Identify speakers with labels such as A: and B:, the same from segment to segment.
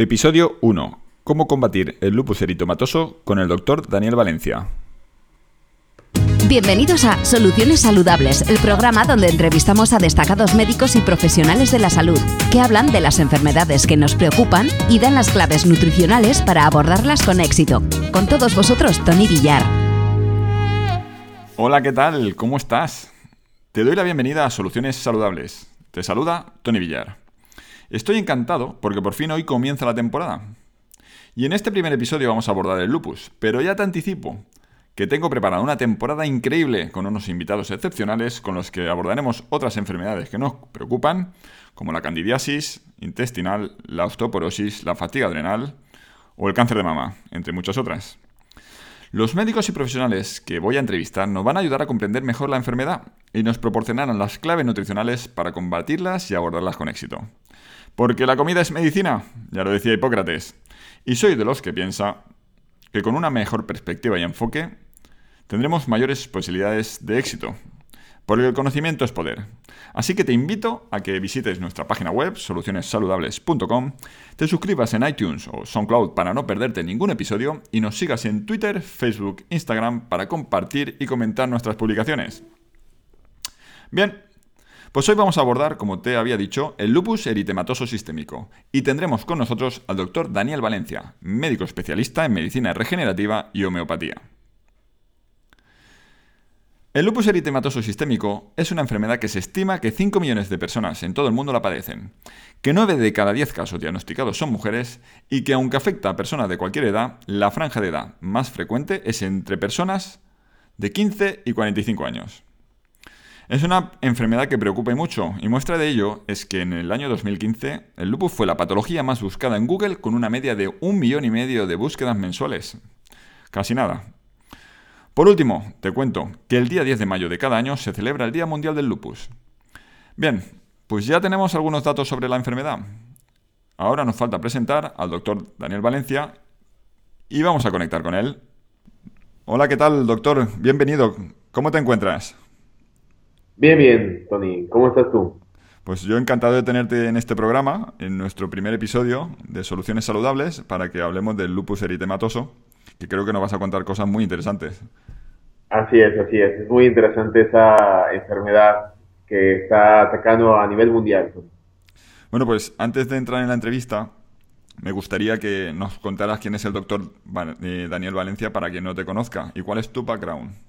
A: Episodio 1. Cómo combatir el lupus eritomatoso con el doctor Daniel Valencia.
B: Bienvenidos a Soluciones Saludables, el programa donde entrevistamos a destacados médicos y profesionales de la salud que hablan de las enfermedades que nos preocupan y dan las claves nutricionales para abordarlas con éxito. Con todos vosotros, Tony Villar.
A: Hola, ¿qué tal? ¿Cómo estás? Te doy la bienvenida a Soluciones Saludables. Te saluda Tony Villar. Estoy encantado porque por fin hoy comienza la temporada. Y en este primer episodio vamos a abordar el lupus, pero ya te anticipo que tengo preparada una temporada increíble con unos invitados excepcionales con los que abordaremos otras enfermedades que nos preocupan, como la candidiasis intestinal, la osteoporosis, la fatiga adrenal o el cáncer de mama, entre muchas otras. Los médicos y profesionales que voy a entrevistar nos van a ayudar a comprender mejor la enfermedad y nos proporcionarán las claves nutricionales para combatirlas y abordarlas con éxito. Porque la comida es medicina, ya lo decía Hipócrates, y soy de los que piensa que con una mejor perspectiva y enfoque tendremos mayores posibilidades de éxito, porque el conocimiento es poder. Así que te invito a que visites nuestra página web, solucionessaludables.com, te suscribas en iTunes o SoundCloud para no perderte ningún episodio y nos sigas en Twitter, Facebook, Instagram para compartir y comentar nuestras publicaciones. Bien, pues hoy vamos a abordar, como te había dicho, el lupus eritematoso sistémico y tendremos con nosotros al doctor Daniel Valencia, médico especialista en medicina regenerativa y homeopatía. El lupus eritematoso sistémico es una enfermedad que se estima que 5 millones de personas en todo el mundo la padecen, que 9 de cada 10 casos diagnosticados son mujeres y que aunque afecta a personas de cualquier edad, la franja de edad más frecuente es entre personas de 15 y 45 años. Es una enfermedad que preocupa y mucho, y muestra de ello es que en el año 2015 el lupus fue la patología más buscada en Google con una media de un millón y medio de búsquedas mensuales. Casi nada, por último, te cuento que el día 10 de mayo de cada año se celebra el Día Mundial del Lupus. Bien, pues ya tenemos algunos datos sobre la enfermedad. Ahora nos falta presentar al doctor Daniel Valencia y vamos a conectar con él. Hola, ¿qué tal, doctor? Bienvenido. ¿Cómo te encuentras?
C: Bien, bien, Tony. ¿Cómo estás tú?
A: Pues yo encantado de tenerte en este programa, en nuestro primer episodio de Soluciones Saludables, para que hablemos del lupus eritematoso, que creo que nos vas a contar cosas muy interesantes.
C: Así es, así es. Es muy interesante esa enfermedad que está atacando a nivel mundial.
A: Bueno, pues antes de entrar en la entrevista, me gustaría que nos contaras quién es el doctor eh, Daniel Valencia para quien no te conozca y cuál es tu background.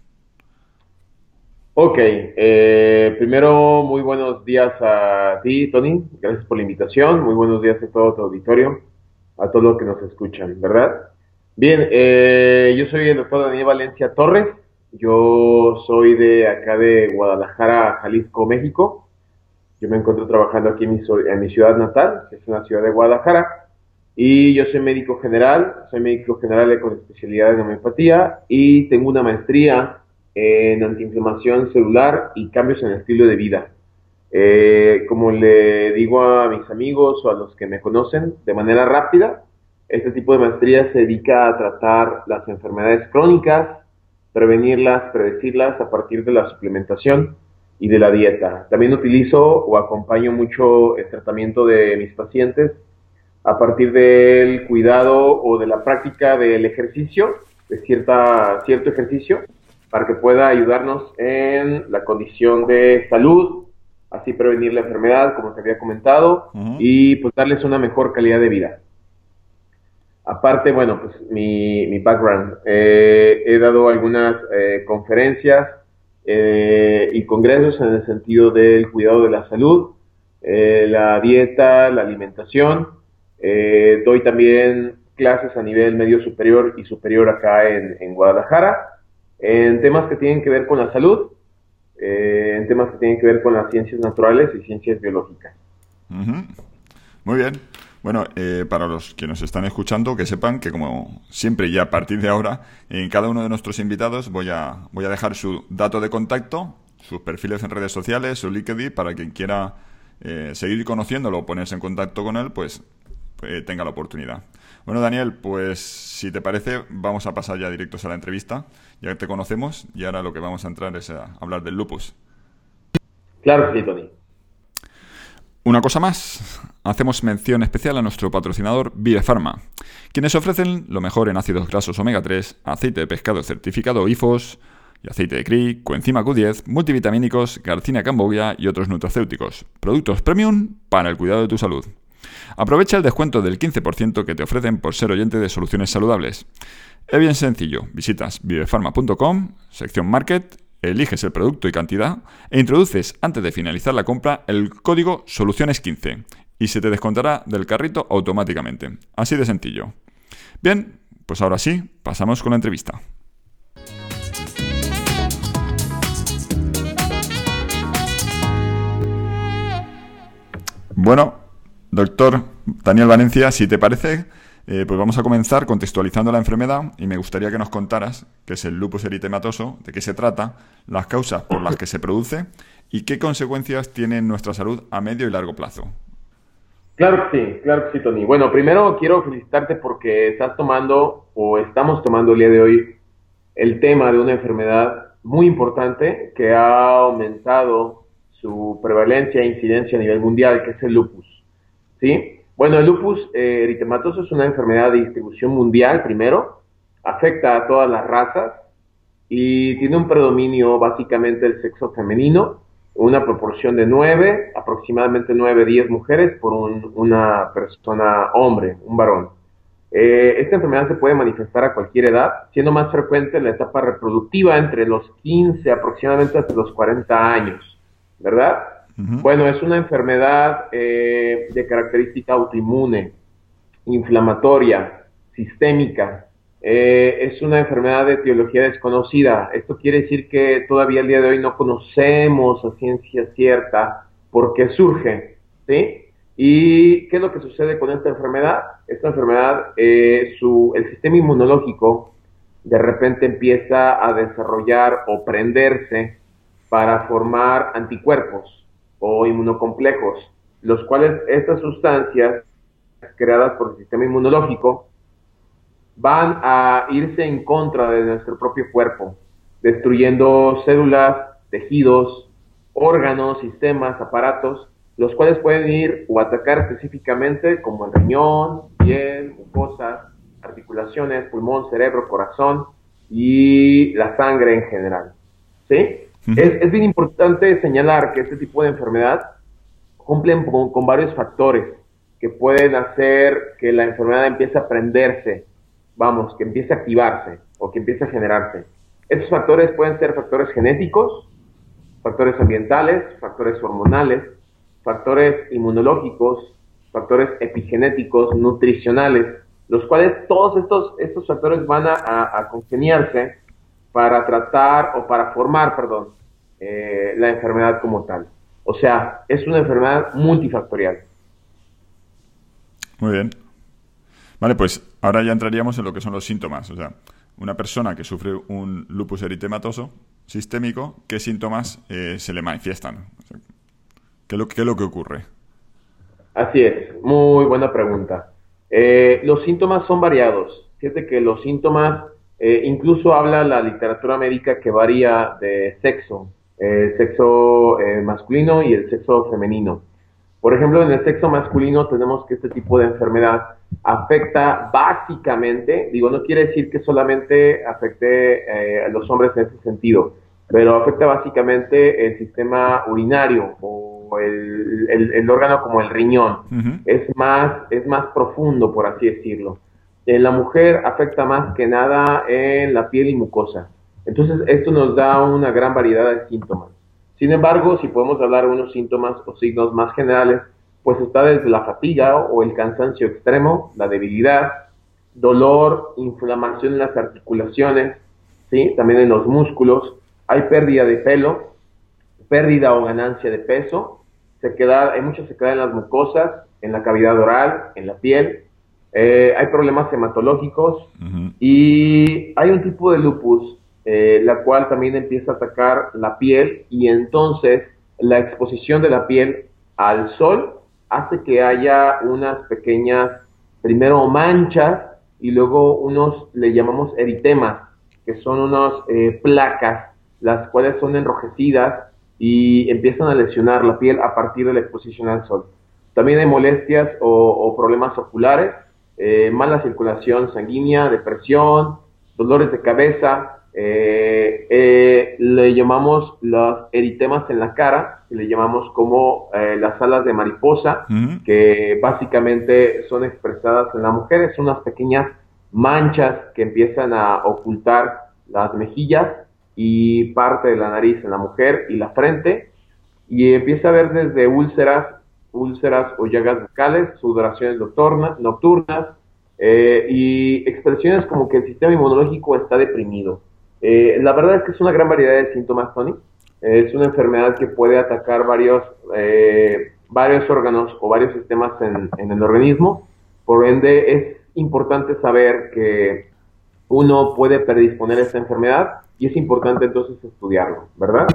C: Ok, eh, primero muy buenos días a ti, Tony. Gracias por la invitación. Muy buenos días a todo tu auditorio, a todos los que nos escuchan, ¿verdad? Bien, eh, yo soy el doctor Daniel Valencia Torres. Yo soy de acá de Guadalajara, Jalisco, México. Yo me encuentro trabajando aquí en mi, ciudad natal, que es una ciudad de Guadalajara. Y yo soy médico general, soy médico general con especialidad en homeopatía y tengo una maestría en antiinflamación celular y cambios en el estilo de vida. Eh, como le digo a mis amigos o a los que me conocen, de manera rápida, este tipo de maestría se dedica a tratar las enfermedades crónicas, prevenirlas, predecirlas a partir de la suplementación y de la dieta. También utilizo o acompaño mucho el tratamiento de mis pacientes a partir del cuidado o de la práctica del ejercicio, de cierta, cierto ejercicio, para que pueda ayudarnos en la condición de salud, así prevenir la enfermedad, como te había comentado, y pues darles una mejor calidad de vida. Aparte, bueno, pues mi, mi background. Eh, he dado algunas eh, conferencias eh, y congresos en el sentido del cuidado de la salud, la dieta, la alimentación. doy también clases a nivel medio superior y superior acá en, Guadalajara, en temas que tienen que ver con la salud, en temas que tienen que ver con las ciencias naturales y ciencias biológicas.
A: Muy bien. Bueno, eh, para los que nos están escuchando, que sepan que como siempre y a partir de ahora, en cada uno de nuestros invitados voy a, voy a dejar su dato de contacto, sus perfiles en redes sociales, su LinkedIn, para quien quiera eh, seguir conociéndolo o ponerse en contacto con él, pues eh, tenga la oportunidad. Bueno, Daniel, pues si te parece, vamos a pasar ya directos a la entrevista. Ya te conocemos y ahora lo que vamos a entrar es a hablar del lupus.
C: Claro sí, Tony.
A: Una cosa más, hacemos mención especial a nuestro patrocinador Pharma, quienes ofrecen lo mejor en ácidos grasos omega 3, aceite de pescado certificado IFOS, y aceite de CRI, coenzima Q10, multivitamínicos, garcina cambogia y otros nutracéuticos. Productos premium para el cuidado de tu salud. Aprovecha el descuento del 15% que te ofrecen por ser oyente de soluciones saludables. Es bien sencillo, visitas vivefarma.com, sección Market, eliges el producto y cantidad e introduces antes de finalizar la compra el código Soluciones15 y se te descontará del carrito automáticamente. Así de sencillo. Bien, pues ahora sí, pasamos con la entrevista. Bueno, doctor Daniel Valencia, si te parece, eh, pues vamos a comenzar contextualizando la enfermedad y me gustaría que nos contaras qué es el lupus eritematoso, de qué se trata, las causas por las que se produce y qué consecuencias tiene en nuestra salud a medio y largo plazo.
C: Claro que sí, claro que sí, Tony. Bueno, primero quiero felicitarte porque estás tomando o estamos tomando el día de hoy el tema de una enfermedad muy importante que ha aumentado su prevalencia e incidencia a nivel mundial, que es el lupus. ¿Sí? Bueno, el lupus eh, eritematoso es una enfermedad de distribución mundial, primero, afecta a todas las razas y tiene un predominio básicamente del sexo femenino, una proporción de 9, aproximadamente 9, 10 mujeres por una persona hombre, un varón. Eh, esta enfermedad se puede manifestar a cualquier edad, siendo más frecuente en la etapa reproductiva entre los 15 aproximadamente hasta los 40 años. ¿verdad? Bueno, es una enfermedad eh, de característica autoinmune, inflamatoria, sistémica. Eh, es una enfermedad de etiología desconocida. Esto quiere decir que todavía el día de hoy no conocemos a ciencia cierta por qué surge, ¿sí? ¿Y qué es lo que sucede con esta enfermedad? Esta enfermedad, eh, el sistema inmunológico de repente empieza a desarrollar o prenderse para formar anticuerpos o inmunocomplejos, los cuales estas sustancias creadas por el sistema inmunológico van a irse en contra de nuestro propio cuerpo, destruyendo células, tejidos, órganos, sistemas, aparatos, los cuales pueden ir o atacar específicamente como el riñón, piel, mucosas, articulaciones, pulmón, cerebro, corazón y la sangre en general. ¿Sí? Es, bien importante señalar que este tipo de enfermedad cumplen con, varios factores que pueden hacer que la enfermedad empiece a prenderse, vamos, que empiece a activarse o que empiece a generarse. Estos factores pueden ser factores genéticos, factores ambientales, factores hormonales, factores inmunológicos, factores epigenéticos, nutricionales, los cuales todos estos, estos factores van a, a congeniarse para tratar o para formar, perdón, eh, la enfermedad como tal. O sea, es una enfermedad multifactorial.
A: Muy bien. Vale, pues ahora ya entraríamos en lo que son los síntomas. O sea, una persona que sufre un lupus eritematoso sistémico, ¿qué síntomas eh, se le manifiestan? ¿qué, es lo, ¿Qué es lo que ocurre?
C: Así es, muy buena pregunta. Eh, los síntomas son variados. Fíjate que los síntomas, incluso habla la literatura médica que varía de sexo el sexo eh, masculino y el sexo femenino. Por ejemplo, en el sexo masculino tenemos que este tipo de enfermedad afecta básicamente, digo, no quiere decir que solamente afecte eh, a los hombres en ese sentido, pero afecta básicamente el sistema urinario o el, órgano como el riñón. es, más, es más profundo, por así decirlo. En la mujer afecta más que nada en la piel y mucosa. Entonces, esto nos da una gran variedad de síntomas. Sin embargo, si podemos hablar de unos síntomas o signos más generales, pues está desde la fatiga o el cansancio extremo, la debilidad, dolor, inflamación en las articulaciones, ¿sí? también en los músculos, hay pérdida de pelo, pérdida o ganancia de peso, se queda, hay mucha sequedad en las mucosas, en la cavidad oral, en la piel, eh, hay problemas hematológicos y hay un tipo de lupus eh, la cual también empieza a atacar la piel y entonces la exposición de la piel al sol hace que haya unas pequeñas, primero manchas y luego unos, le llamamos eritemas, que son unas eh, placas, las cuales son enrojecidas y empiezan a lesionar la piel a partir de la exposición al sol. También hay molestias o, problemas oculares, eh, mala circulación sanguínea, depresión, dolores de cabeza, eh, eh, le llamamos los eritemas en la cara, le llamamos como las alas de mariposa, que básicamente son expresadas en la mujer, son unas pequeñas manchas que empiezan a ocultar las mejillas y parte de la nariz en la mujer y la frente, y empieza a ver desde úlceras, úlceras o llagas bucales, sudoraciones nocturnas, eh, y expresiones como que el sistema inmunológico está deprimido. Eh, la verdad es que es una gran variedad de síntomas, Tony. es una enfermedad que puede atacar varios, eh, varios órganos o varios sistemas en, en el organismo. Por ende, es importante saber que uno puede predisponer a esta enfermedad y es importante entonces estudiarlo, ¿verdad?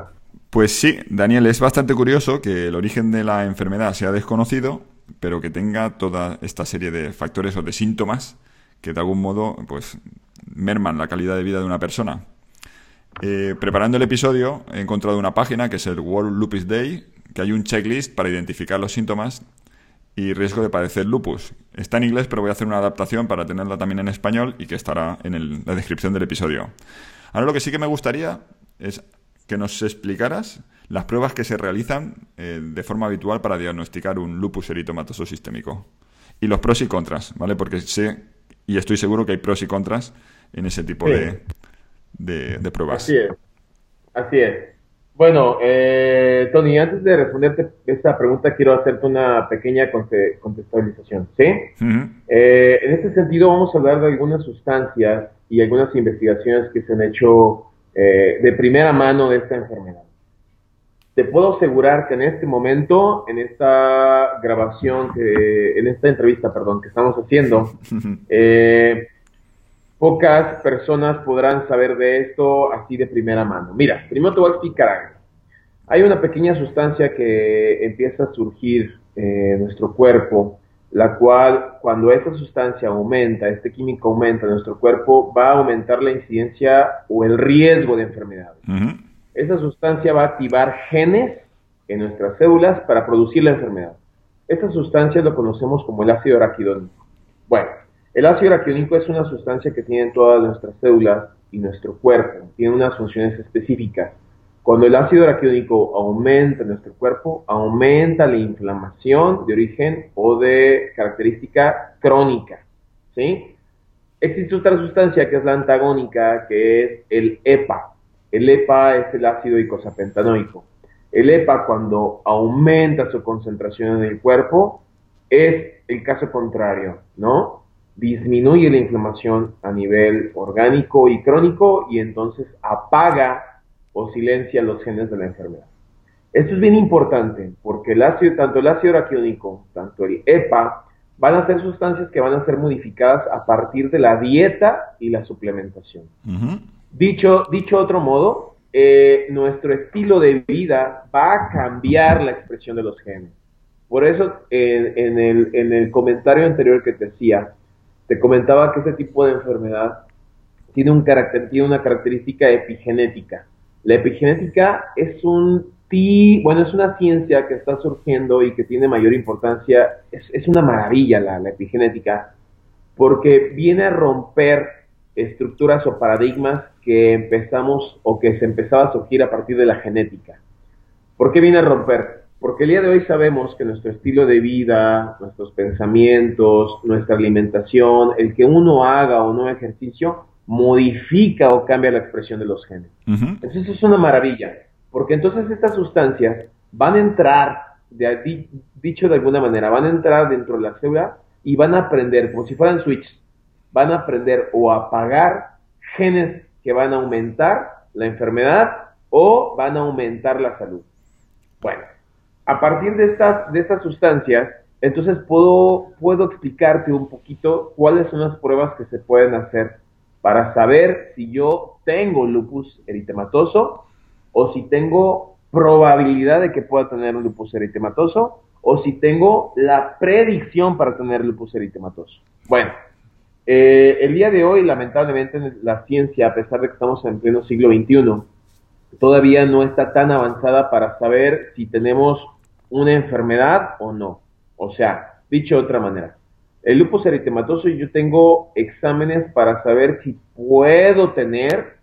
A: Pues sí, Daniel, es bastante curioso que el origen de la enfermedad sea desconocido, pero que tenga toda esta serie de factores o de síntomas que de algún modo pues merman la calidad de vida de una persona. Eh, preparando el episodio he encontrado una página que es el World Lupus Day, que hay un checklist para identificar los síntomas y riesgo de padecer lupus. Está en inglés, pero voy a hacer una adaptación para tenerla también en español y que estará en la descripción del episodio. Ahora lo que sí que me gustaría es que nos explicaras las pruebas que se realizan eh, de forma habitual para diagnosticar un lupus eritomatoso sistémico. Y los pros y contras, ¿vale? Porque sé y estoy seguro que hay pros y contras en ese tipo de, de, pruebas.
C: Así es. Así es. Bueno, eh, Tony, antes de responderte esta pregunta, quiero hacerte una pequeña contextualización, ¿sí? Eh, en este sentido, vamos a hablar de algunas sustancias y algunas investigaciones que se han hecho eh, de primera mano de esta enfermedad. Te puedo asegurar que en este momento, en esta grabación, que, en esta entrevista, perdón, que estamos haciendo, eh, pocas personas podrán saber de esto así de primera mano. Mira, primero te voy a explicar algo. Hay una pequeña sustancia que empieza a surgir en nuestro cuerpo la cual cuando esta sustancia aumenta, este químico aumenta en nuestro cuerpo, va a aumentar la incidencia o el riesgo de enfermedades. Esa sustancia va a activar genes en nuestras células para producir la enfermedad. Esta sustancia lo conocemos como el ácido araquidónico. Bueno, el ácido araquidónico es una sustancia que tienen todas nuestras células y nuestro cuerpo, tiene unas funciones específicas. Cuando el ácido araquidónico aumenta en nuestro cuerpo, aumenta la inflamación de origen o de característica crónica. ¿sí? Existe otra sustancia que es la antagónica, que es el EPA. El EPA es el ácido icosapentanoico. El EPA, cuando aumenta su concentración en el cuerpo, es el caso contrario, ¿no? Disminuye la inflamación a nivel orgánico y crónico y entonces apaga o silencia los genes de la enfermedad. Esto es bien importante porque el ácido, tanto el ácido araquidónico, tanto el EPA, van a ser sustancias que van a ser modificadas a partir de la dieta y la suplementación. dicho, dicho otro modo, eh, nuestro estilo de vida va a cambiar la expresión de los genes. Por eso, en, el, en el comentario anterior que te decía, te comentaba que ese tipo de enfermedad tiene, un carácter, tiene una característica epigenética. La epigenética es un bueno, es una ciencia que está surgiendo y que tiene mayor importancia. Es, una maravilla la, epigenética, porque viene a romper estructuras o paradigmas que empezamos o que se empezaba a surgir a partir de la genética. ¿Por qué viene a romper? Porque el día de hoy sabemos que nuestro estilo de vida, nuestros pensamientos, nuestra alimentación, el que uno haga o no ejercicio, modifica o cambia la expresión de los genes. Entonces eso es una maravilla, porque entonces estas sustancias van a entrar, de, dicho de alguna manera, van a entrar dentro de la célula y van a aprender, como si fueran switches, van a aprender o a apagar genes que van a aumentar la enfermedad o van a aumentar la salud. Bueno, a partir de estas, de estas sustancias, entonces puedo, puedo explicarte un poquito cuáles son las pruebas que se pueden hacer para saber si yo tengo lupus eritematoso o si tengo probabilidad de que pueda tener un lupus eritematoso o si tengo la predicción para tener lupus eritematoso. Bueno, eh, el día de hoy, lamentablemente, la ciencia, a pesar de que estamos en pleno siglo XXI, todavía no está tan avanzada para saber si tenemos una enfermedad o no. O sea, dicho de otra manera, el lupus eritematoso yo tengo exámenes para saber si puedo tener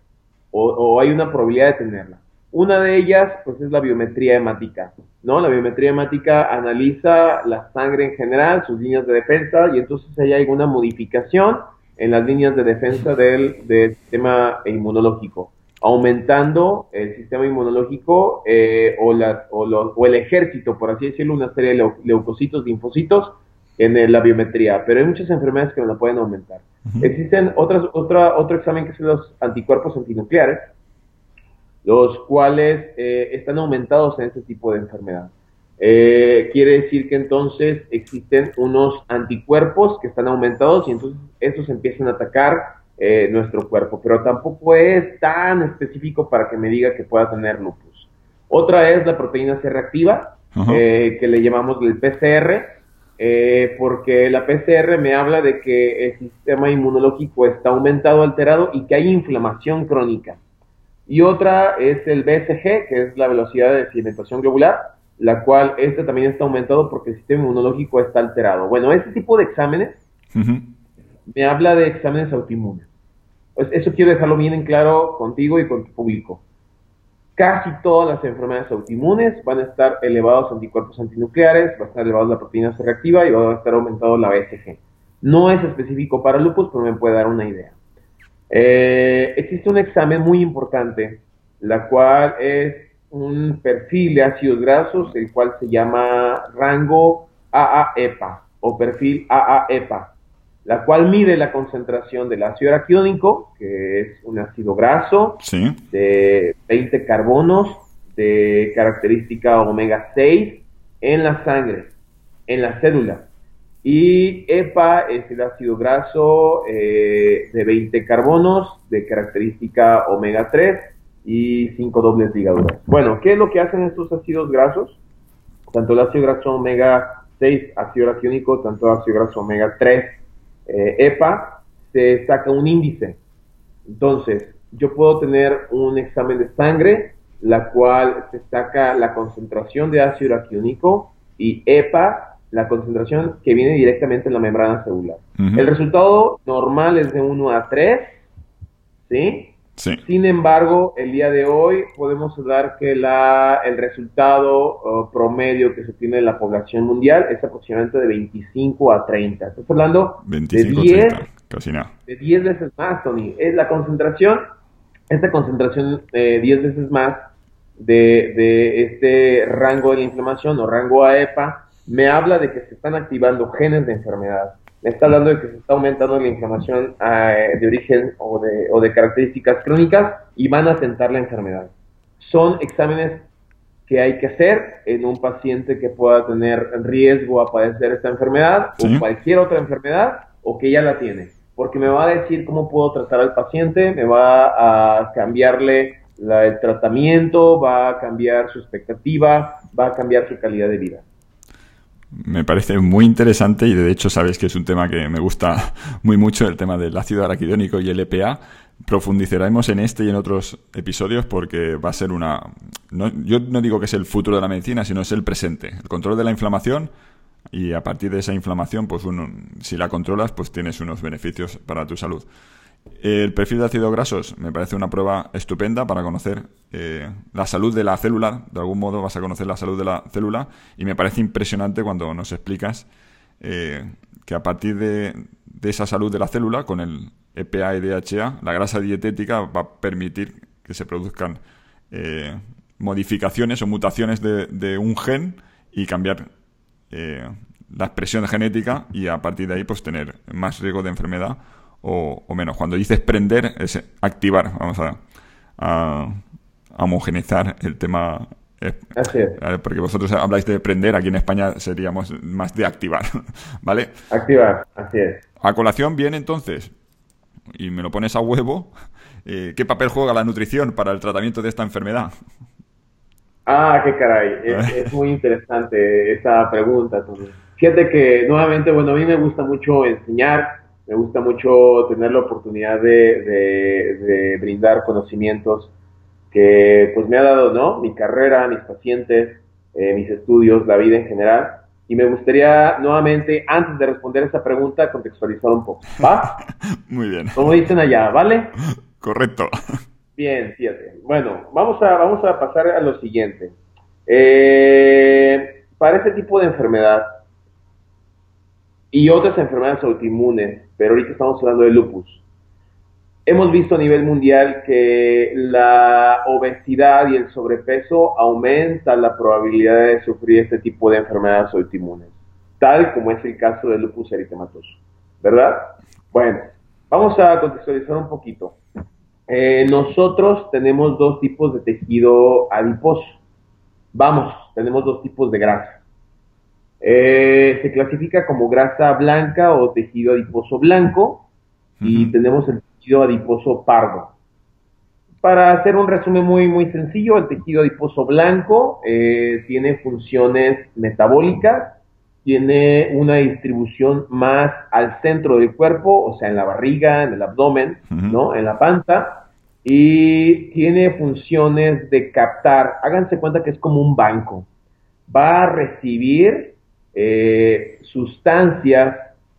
C: o, hay una probabilidad de tenerla. Una de ellas, pues, es la biometría hemática, ¿no? La biometría hemática analiza la sangre en general, sus líneas de defensa, y entonces hay alguna modificación en las líneas de defensa del, del sistema inmunológico aumentando el sistema inmunológico eh, o, o, el ejército, por así decirlo, una serie de leucocitos, linfocitos en la biometría, pero hay muchas enfermedades que no la pueden aumentar. Existen otras, otra, otro examen que son los anticuerpos antinucleares, los cuales eh, están aumentados en este tipo de enfermedad. Eh, quiere decir que entonces existen unos anticuerpos que están aumentados y entonces estos empiezan a atacar eh, nuestro cuerpo, pero tampoco es tan específico para que me diga que pueda tener lupus. Otra es la proteína C reactiva, eh, que le llamamos el PCR, eh, porque la PCR me habla de que el sistema inmunológico está aumentado, alterado y que hay inflamación crónica. Y otra es el BSG, que es la velocidad de sedimentación globular, la cual este también está aumentado porque el sistema inmunológico está alterado. Bueno, este tipo de exámenes me habla de exámenes autoinmunes. Pues eso quiero dejarlo bien en claro contigo y con tu público. Casi todas las enfermedades autoinmunes van a estar elevados anticuerpos antinucleares, va a estar elevada la proteína C reactiva y va a estar aumentado la BSG. No es específico para lupus, pero me puede dar una idea. Eh, existe un examen muy importante, la cual es un perfil de ácidos grasos, el cual se llama rango AA-EPA o perfil AA-EPA la cual mide la concentración del ácido araquidónico, que es un ácido graso de 20 carbonos de característica omega 6 en la sangre, en la célula. Y EPA es el ácido graso eh, de 20 carbonos de característica omega 3 y 5 dobles ligaduras. Bueno, ¿qué es lo que hacen estos ácidos grasos? Tanto el ácido graso omega 6, ácido araquidónico, tanto el ácido graso omega 3, eh, EPA, se saca un índice. Entonces, yo puedo tener un examen de sangre, la cual se saca la concentración de ácido araquidónico y EPA, la concentración que viene directamente en la membrana celular. El resultado normal es de 1 a 3, ¿sí? Sin embargo, el día de hoy podemos dar que la, el resultado uh, promedio que se tiene en la población mundial es aproximadamente de 25 a 30. Estás hablando de 10, de 10 veces más, Tony. Es la concentración, esta concentración de 10 veces más de, de este rango de la inflamación o rango AEPA me habla de que se están activando genes de enfermedad me está hablando de que se está aumentando la inflamación eh, de origen o de, o de características crónicas y van a atentar la enfermedad. Son exámenes que hay que hacer en un paciente que pueda tener riesgo a padecer esta enfermedad o cualquier otra enfermedad o que ya la tiene. Porque me va a decir cómo puedo tratar al paciente, me va a cambiarle el tratamiento, va a cambiar su expectativa, va a cambiar su calidad de vida.
A: Me parece muy interesante y de hecho sabéis que es un tema que me gusta muy mucho, el tema del ácido araquidónico y el EPA. Profundizaremos en este y en otros episodios porque va a ser una... yo no digo que es el futuro de la medicina, sino es el presente. El control de la inflamación y a partir de esa inflamación, pues uno, si la controlas, pues tienes unos beneficios para tu salud. El perfil de ácidos grasos me parece una prueba estupenda para conocer eh, la salud de la célula. De algún modo vas a conocer la salud de la célula y me parece impresionante cuando nos explicas eh, que a partir de, esa salud de la célula, con el EPA y DHA, la grasa dietética va a permitir que se produzcan eh, modificaciones o mutaciones de, de, un gen y cambiar la expresión genética y a partir de ahí pues tener más riesgo de enfermedad o, menos. Cuando dices prender, es activar. Vamos a, a, homogenizar el tema.
C: Así es.
A: Porque vosotros habláis de prender, aquí en España seríamos más de activar. ¿Vale?
C: Activar, así es.
A: A colación viene entonces, y me lo pones a huevo, eh, ¿qué papel juega la nutrición para el tratamiento de esta enfermedad?
C: Ah, qué caray. Es, muy interesante esa pregunta. Fíjate que nuevamente, bueno, a mí me gusta mucho enseñar me gusta mucho tener la oportunidad de, brindar conocimientos que pues me ha dado, ¿no? Mi carrera, mis pacientes, eh, mis estudios, la vida en general. y me gustaría nuevamente, antes de responder esa pregunta, contextualizar un poco. ¿Va?
A: Muy bien.
C: Como dicen allá, ¿vale?
A: Correcto.
C: Bien, fíjate. Bueno, vamos a, vamos a pasar a lo siguiente. Eh, para este tipo de enfermedad y otras enfermedades autoinmunes, pero ahorita estamos hablando de lupus, Hemos visto a nivel mundial que la obesidad y el sobrepeso aumenta la probabilidad de sufrir este tipo de enfermedades autoinmunes, tal como es el caso del lupus eritematoso, ¿verdad? Bueno, vamos a contextualizar un poquito. Eh, nosotros tenemos dos tipos de tejido adiposo. Vamos, tenemos dos tipos de grasa. Eh, se clasifica como grasa blanca o tejido adiposo blanco y tenemos el tejido adiposo pardo. Para hacer un resumen muy, muy sencillo, el tejido adiposo blanco eh, tiene funciones metabólicas, tiene una distribución más al centro del cuerpo, o sea, en la barriga, en el abdomen, ¿no? En la panza, y tiene funciones de captar, háganse cuenta que es como un banco, va a recibir eh, sustancias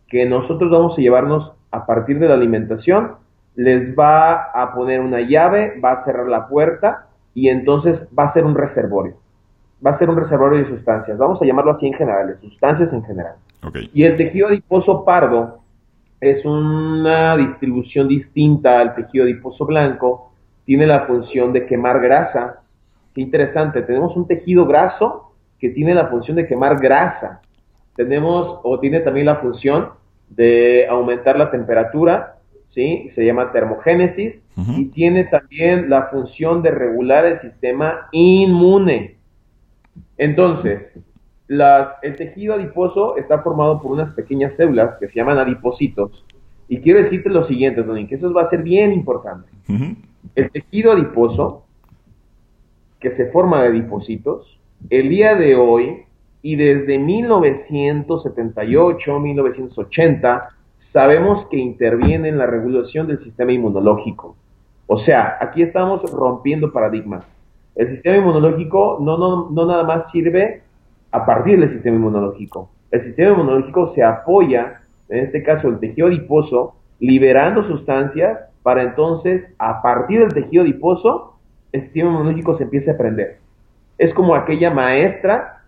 C: que nosotros vamos a llevarnos a partir de la alimentación les va a poner una llave, va a cerrar la puerta y entonces va a ser un reservorio. Va a ser un reservorio de sustancias. Vamos a llamarlo así en general, de sustancias en general. Y el tejido adiposo pardo es una distribución distinta al tejido adiposo blanco. Tiene la función de quemar grasa. Qué interesante. Tenemos un tejido graso que tiene la función de quemar grasa. Tenemos o tiene también la función de aumentar la temperatura ¿sí? Se llama termogénesis y tiene también la función de regular el sistema inmune. Entonces, el tejido adiposo está formado por unas pequeñas células que se llaman adipocitos. Y quiero decirte lo siguiente, Donin, que eso va a ser bien importante. El tejido adiposo, que se forma de adipocitos, el día de hoy y desde 1978, 1980, sabemos que interviene en la regulación del sistema inmunológico. O sea, aquí estamos rompiendo paradigmas. El sistema inmunológico no, no, no nada más sirve a partir del sistema inmunológico. El sistema inmunológico se apoya, en este caso el tejido adiposo, liberando sustancias para entonces, a partir del tejido adiposo, el sistema inmunológico se empiece a prender. Es como aquella maestra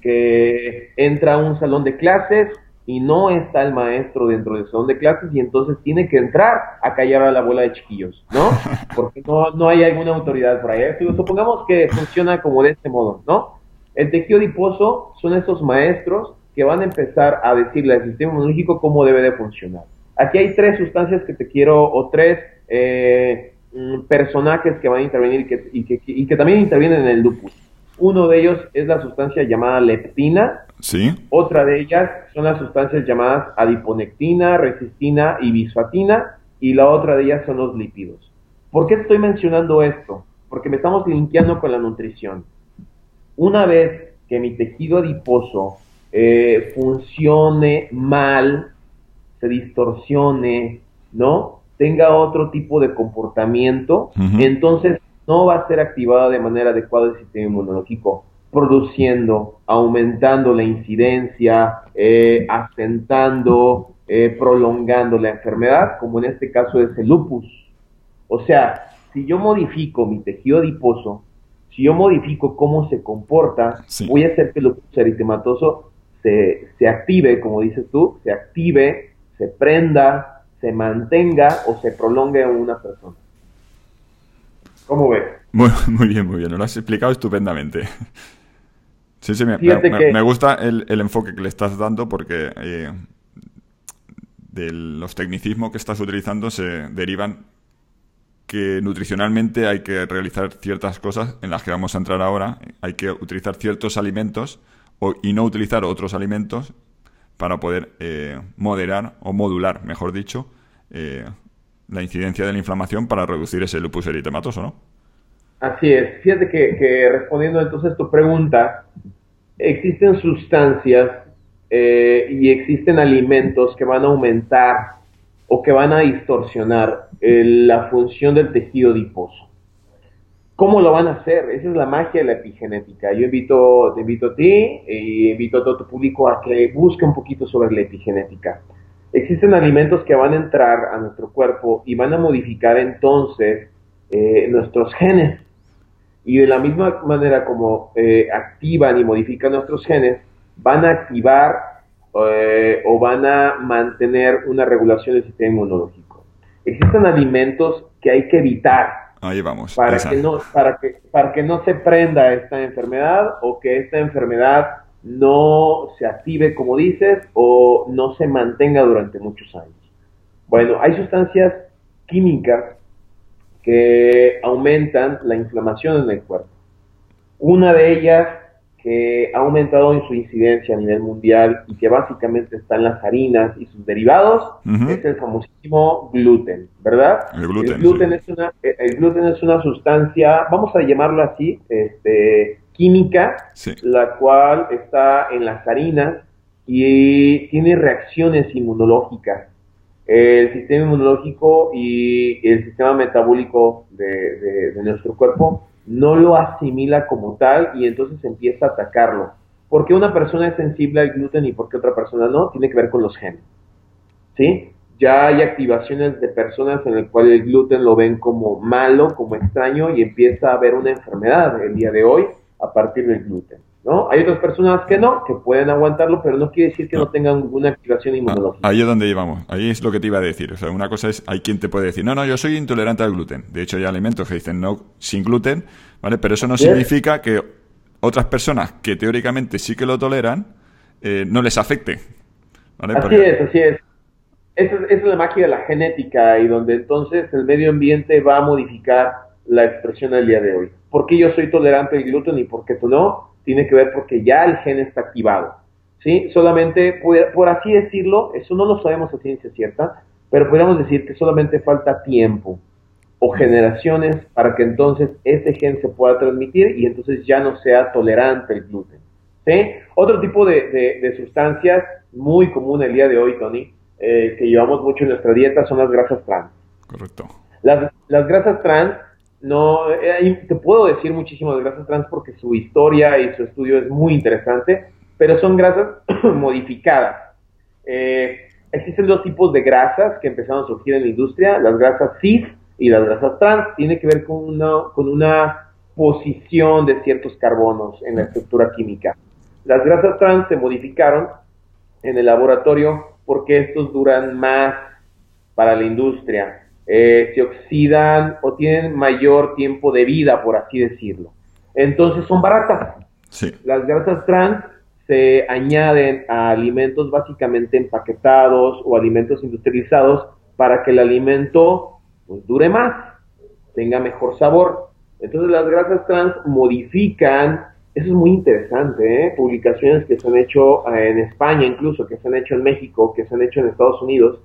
C: que entra a un salón de clases, y no está el maestro dentro del salón de clases y entonces tiene que entrar a callar a la bola de chiquillos, ¿no? Porque no, no hay alguna autoridad por ahí. Supongamos que funciona como de este modo, ¿no? El tejido adiposo son esos maestros que van a empezar a decirle al sistema inmunológico cómo debe de funcionar. Aquí hay tres sustancias que te quiero, o tres eh, mm, personajes que van a intervenir y que, y que, y que también intervienen en el lupus. Uno de ellos es la sustancia llamada leptina.
A: Sí.
C: Otra de ellas son las sustancias llamadas adiponectina, resistina y bisfatina. Y la otra de ellas son los lípidos. ¿Por qué estoy mencionando esto? Porque me estamos linkeando con la nutrición. Una vez que mi tejido adiposo eh, funcione mal, se distorsione, ¿no? Tenga otro tipo de comportamiento, entonces no va a ser activada de manera adecuada el sistema inmunológico, produciendo, aumentando la incidencia, eh, asentando, eh, prolongando la enfermedad, como en este caso es el lupus. O sea, si yo modifico mi tejido adiposo, si yo modifico cómo se comporta, voy a hacer que el lupus eritematoso se, se active, como dices tú, se active, se prenda, se mantenga o se prolongue en una persona. ¿Cómo ves?
A: Muy, muy bien, muy bien. Lo has explicado estupendamente. Sí, sí, me, gusta el, enfoque que le estás dando porque eh, de los tecnicismos que estás utilizando se derivan que nutricionalmente hay que realizar ciertas cosas en las que vamos a entrar ahora. Hay que utilizar ciertos alimentos y no utilizar otros alimentos para poder eh, moderar o modular, mejor dicho, eh, la incidencia de la inflamación para reducir ese lupus eritematoso, ¿no?
C: Así es. Fíjate que, respondiendo entonces tu pregunta, existen sustancias eh, y existen alimentos que van a aumentar o que van a distorsionar la función del tejido adiposo. ¿Cómo lo van a hacer? Esa es la magia de la epigenética. Yo invito, te invito a ti y invito a todo tu público a que busque un poquito sobre la epigenética. Existen alimentos que van a entrar a nuestro cuerpo y van a modificar entonces eh, nuestros genes. Y de la misma manera como eh, activan y modifican nuestros genes, van a activar eh, o van a mantener una regulación del sistema inmunológico. Existen alimentos que hay que evitar
A: Ahí vamos.
C: Para que, no, para, que, para que no se prenda esta enfermedad o que esta enfermedad no se active, como dices, o no se mantenga durante muchos años. Bueno, hay sustancias químicas que aumentan la inflamación en el cuerpo. Una de ellas que ha aumentado en su incidencia a nivel mundial y que básicamente está en las harinas y sus derivados es el famosísimo gluten, ¿verdad?
A: El gluten,
C: gluten es una, el gluten es una sustancia, vamos a llamarlo así, este, química, la cual está en las harinas y tiene reacciones inmunológicas. El sistema inmunológico y el sistema metabólico de nuestro cuerpo no lo asimila como tal y entonces empieza a atacarlo. ¿Por qué una persona es sensible al gluten y por qué otra persona no? Tiene que ver con los genes. ¿Sí? Ya hay activaciones de personas en las cuales el gluten lo ven como malo, como extraño y empieza a haber una enfermedad el día de hoy a partir del gluten. ¿no? Hay otras personas que no, que pueden aguantarlo, pero no quiere decir que no, tengan ninguna activación ah, inmunológica.
A: ahí es donde íbamos, ahí es lo que te iba a decir. O sea, una cosa es, hay quien te puede decir, no, no, yo soy intolerante al gluten. De hecho, hay alimentos que dicen no sin gluten, ¿vale? Pero eso no significa que otras personas que teóricamente sí que lo toleran, eh, no les afecte.
C: Así es, así es. Esa es, la magia de la genética y donde entonces el medio ambiente va a modificar la expresión del día de hoy. ¿Por qué yo soy tolerante al gluten y por qué tú no? tiene que ver porque ya el gen está activado. ¿sí? Solamente, por, así decirlo, eso no lo sabemos a ciencia cierta, pero podríamos decir que solamente falta tiempo o generaciones para que entonces ese gen se pueda transmitir y entonces ya no sea tolerante el gluten. ¿sí? Otro tipo de, sustancias muy común el día de hoy, Tony, eh, que llevamos mucho en nuestra dieta son las grasas trans.
A: Correcto.
C: Las, las grasas trans no, eh, te puedo decir muchísimo de grasas trans porque su historia y su estudio es muy interesante, pero son grasas modificadas. Eh, existen dos tipos de grasas que empezaron a surgir en la industria, las grasas cis y las grasas trans. Tiene que ver con una, con una posición de ciertos carbonos en la estructura química. Las grasas trans se modificaron en el laboratorio porque estos duran más para la industria eh, se oxidan o tienen mayor tiempo de vida, por así decirlo. Entonces son baratas. Las grasas trans se añaden a alimentos básicamente empaquetados o alimentos industrializados para que el alimento pues, dure más, tenga mejor sabor. Entonces las grasas trans modifican, eso es muy interesante, ¿eh? publicaciones que se han hecho eh, en España incluso, que se han hecho en México, que se han hecho en Estados Unidos,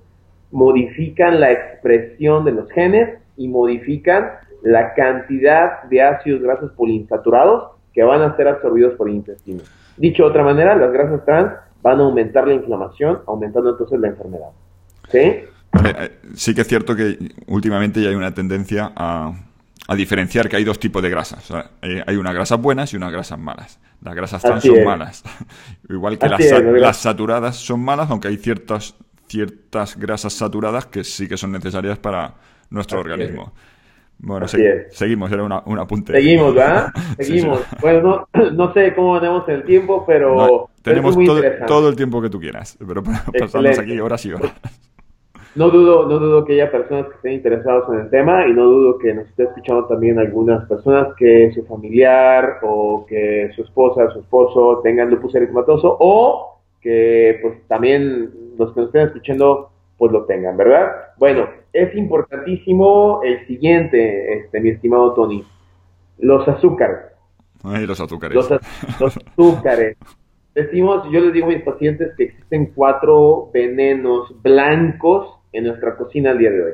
C: modifican la expresión de los genes y modifican la cantidad de ácidos grasos poliinsaturados que van a ser absorbidos por el intestino. Dicho de otra manera, las grasas trans van a aumentar la inflamación, aumentando entonces la enfermedad. ¿Sí?
A: Eh, sí que es cierto que últimamente ya hay una tendencia a, diferenciar que hay dos tipos de grasas. Eh, hay unas grasas buenas y unas grasas malas. Las grasas trans son malas. Igual que las, las, saturadas son malas, aunque hay ciertos ciertas grasas saturadas que sí que son necesarias para nuestro organismo. Bueno, seguimos, era un apunte.
C: Seguimos, ¿verdad? Seguimos. bueno, no, sé cómo tenemos el tiempo, pero...
A: tenemos todo, el tiempo que tú quieras, pero pasamos aquí horas y horas.
C: No dudo, no dudo que haya personas que estén interesadas en el tema y no dudo que nos esté escuchando también algunas personas que su familiar o que su esposa, su esposo tengan lupus eritematoso o que pues también los que nos estén escuchando pues lo tengan, ¿verdad? Bueno, es importantísimo el siguiente, este, mi estimado Tony, los azúcares.
A: Ay, los azúcares.
C: Los, azúcares. Decimos, yo les digo a mis pacientes que existen cuatro venenos blancos en nuestra cocina al día de hoy.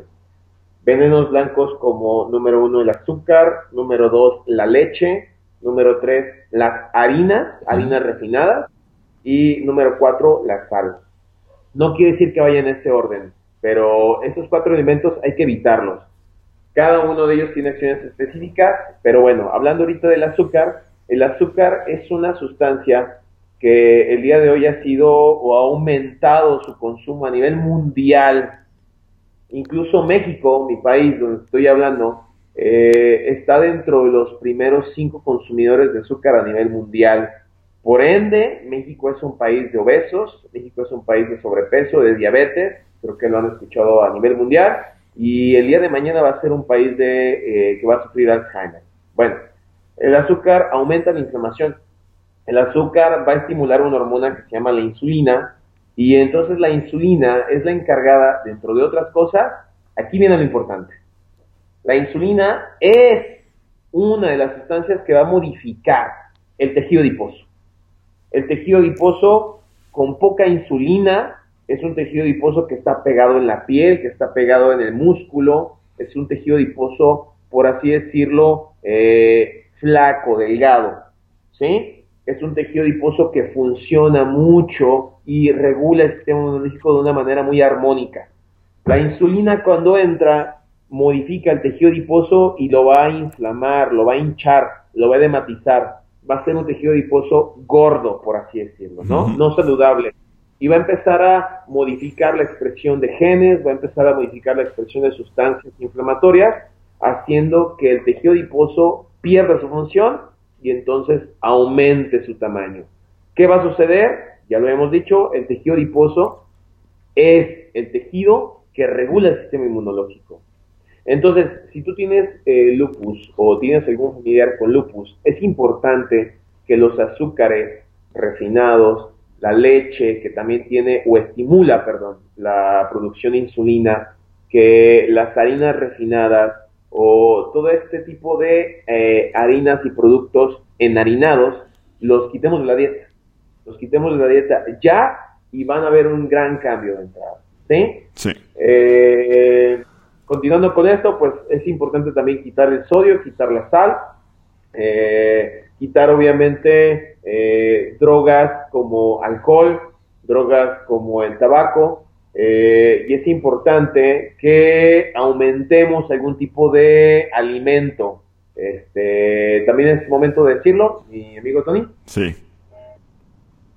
C: Venenos blancos como número uno el azúcar, número dos la leche, número tres las harinas, harinas refinadas, y número cuatro la sal. No quiere decir que vaya en este orden, pero estos cuatro alimentos hay que evitarlos. Cada uno de ellos tiene acciones específicas, pero bueno, hablando ahorita del azúcar, el azúcar es una sustancia que el día de hoy ha sido o ha aumentado su consumo a nivel mundial. Incluso México, mi país donde estoy hablando, eh, está dentro de los primeros cinco consumidores de azúcar a nivel mundial. Por ende, México es un país de obesos, México es un país de sobrepeso, de diabetes, creo que lo han escuchado a nivel mundial, y el día de mañana va a ser un país de, eh, que va a sufrir Alzheimer. Bueno, el azúcar aumenta la inflamación. El azúcar va a estimular una hormona que se llama la insulina, y entonces la insulina es la encargada, dentro de otras cosas, aquí viene lo importante. La insulina es una de las sustancias que va a modificar el tejido adiposo. El tejido adiposo con poca insulina es un tejido adiposo que está pegado en la piel, que está pegado en el músculo, es un tejido adiposo, por así decirlo, eh, flaco, delgado, ¿sí? Es un tejido adiposo que funciona mucho y regula el sistema inmunológico de una manera muy armónica. La insulina cuando entra modifica el tejido adiposo y lo va a inflamar, lo va a hinchar, lo va a dematizar va a ser un tejido adiposo gordo, por así decirlo, ¿no? No saludable. Y va a empezar a modificar la expresión de genes, va a empezar a modificar la expresión de sustancias inflamatorias, haciendo que el tejido adiposo pierda su función y entonces aumente su tamaño. ¿Qué va a suceder? Ya lo hemos dicho, el tejido adiposo es el tejido que regula el sistema inmunológico. Entonces, si tú tienes eh, lupus o tienes algún familiar con lupus, es importante que los azúcares refinados, la leche que también tiene o estimula, perdón, la producción de insulina, que las harinas refinadas o todo este tipo de eh, harinas y productos enharinados, los quitemos de la dieta. Los quitemos de la dieta ya y van a ver un gran cambio de entrada. ¿Sí?
A: Sí.
C: Eh, Continuando con esto, pues es importante también quitar el sodio, quitar la sal, eh, quitar obviamente eh, drogas como alcohol, drogas como el tabaco, eh, y es importante que aumentemos algún tipo de alimento. Este, también es momento de decirlo, mi amigo Tony.
A: Sí.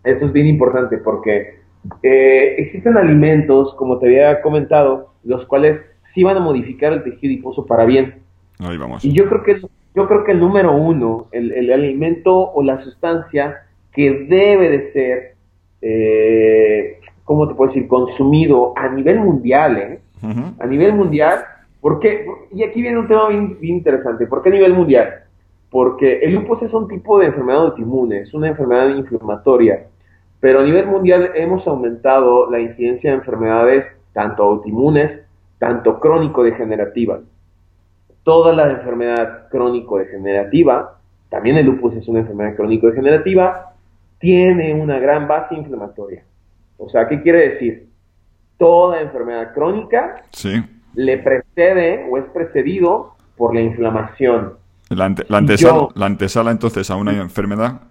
C: Esto es bien importante porque existen alimentos, como te había comentado, los cuales sí van a modificar el tejido difuso para bien.
A: Ahí vamos.
C: Y yo creo que yo creo que el número uno, el, alimento o la sustancia que debe de ser, eh, ¿cómo te puedo decir?, consumido a nivel mundial, ¿eh? A nivel mundial, porque, y aquí viene un tema bien, interesante, ¿por qué a nivel mundial? Porque el lupus es un tipo de enfermedad autoinmune, es una enfermedad inflamatoria, pero a nivel mundial hemos aumentado la incidencia de enfermedades tanto autoinmunes tanto crónico-degenerativa. Toda la enfermedad crónico-degenerativa, también el lupus es una enfermedad crónico-degenerativa, tiene una gran base inflamatoria. O sea, ¿qué quiere decir? Toda enfermedad crónica le precede o es precedido por la inflamación.
A: La, antesala, entonces a una enfermedad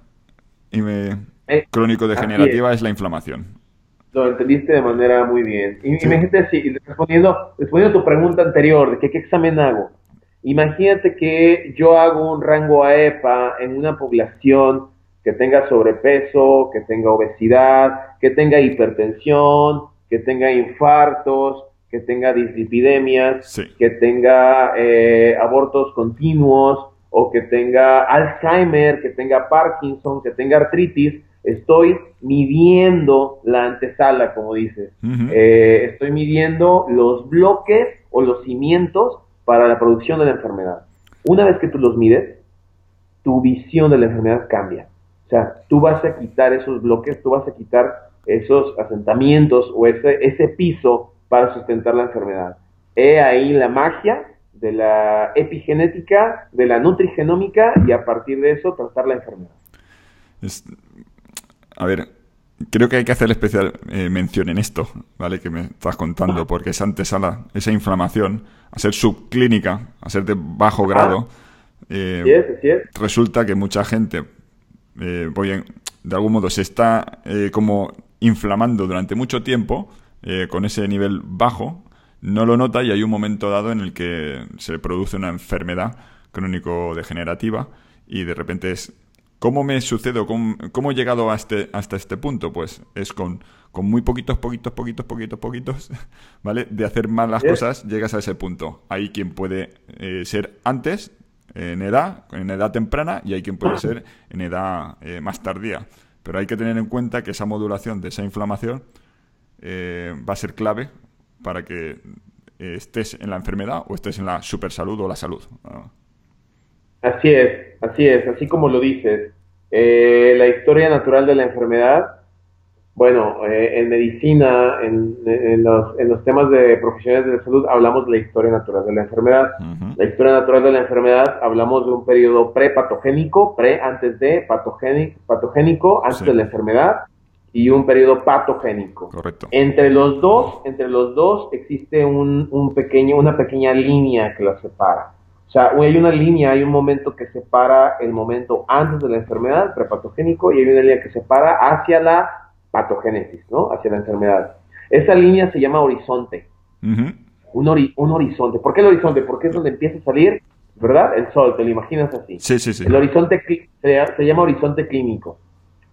A: eh, crónico-degenerativa es la inflamación.
C: Lo entendiste de manera muy bien. Imagínate si, respondiendo, respondiendo a tu pregunta anterior, de que qué examen hago. Imagínate que yo hago un rango AEPA en una población que tenga sobrepeso, que tenga obesidad, que tenga hipertensión, que tenga infartos, que tenga dislipidemias, que tenga eh, abortos continuos o que tenga Alzheimer, que tenga Parkinson, que tenga artritis estoy midiendo la antesala, como dices. Eh, estoy midiendo los bloques o los cimientos para la producción de la enfermedad. Una vez que tú los mides, tu visión de la enfermedad cambia. O sea, tú vas a quitar esos bloques, tú vas a quitar esos asentamientos o ese, ese piso para sustentar la enfermedad. He ahí la magia de la epigenética, de la nutrigenómica y a partir de eso tratar la enfermedad.
A: A ver, creo que hay que hacer especial eh, mención en esto, ¿vale? Que me estás contando, porque esa antesala, esa inflamación, a ser subclínica, a ser de bajo grado, eh, resulta que mucha gente, eh, de algún modo, se está como inflamando durante mucho tiempo con ese nivel bajo no lo nota y hay un momento dado en el que se produce una enfermedad crónico-degenerativa y de repente es, ¿cómo me sucede? ¿Cómo, cómo he llegado a este, hasta este punto? Pues es con, con muy poquitos, poquitos, poquitos, poquitos, poquitos, ¿vale? De hacer mal las cosas, llegas a ese punto. Hay quien puede eh, ser antes, en edad, en edad temprana, y hay quien puede ser en edad eh, más tardía. Pero hay que tener en cuenta que esa modulación de esa inflamación eh, va a ser clave para que estés en la enfermedad o estés en la super salud o la salud.
C: Así es, así es, así como lo dices. Eh, la historia natural de la enfermedad, bueno, eh, en medicina, en, los, en, los, temas de profesionales de la salud, hablamos de la historia natural de la enfermedad. La historia natural de la enfermedad, hablamos de un periodo prepatogénico, pre antes de, patogénico, patogénico antes de la enfermedad, y un periodo patogénico.
A: Correcto.
C: Entre los dos, entre los dos existe un, un pequeño, una pequeña línea que los separa. O sea, hay una línea, hay un momento que separa el momento antes de la enfermedad, prepatogénico, y hay una línea que separa hacia la patogénesis, ¿no? Hacia la enfermedad. Esa línea se llama horizonte. un, un horizonte. ¿Por qué el horizonte? Porque es donde empieza a salir, ¿verdad? El sol, te lo imaginas así.
A: Sí, sí, sí.
C: El horizonte se, llama horizonte clínico.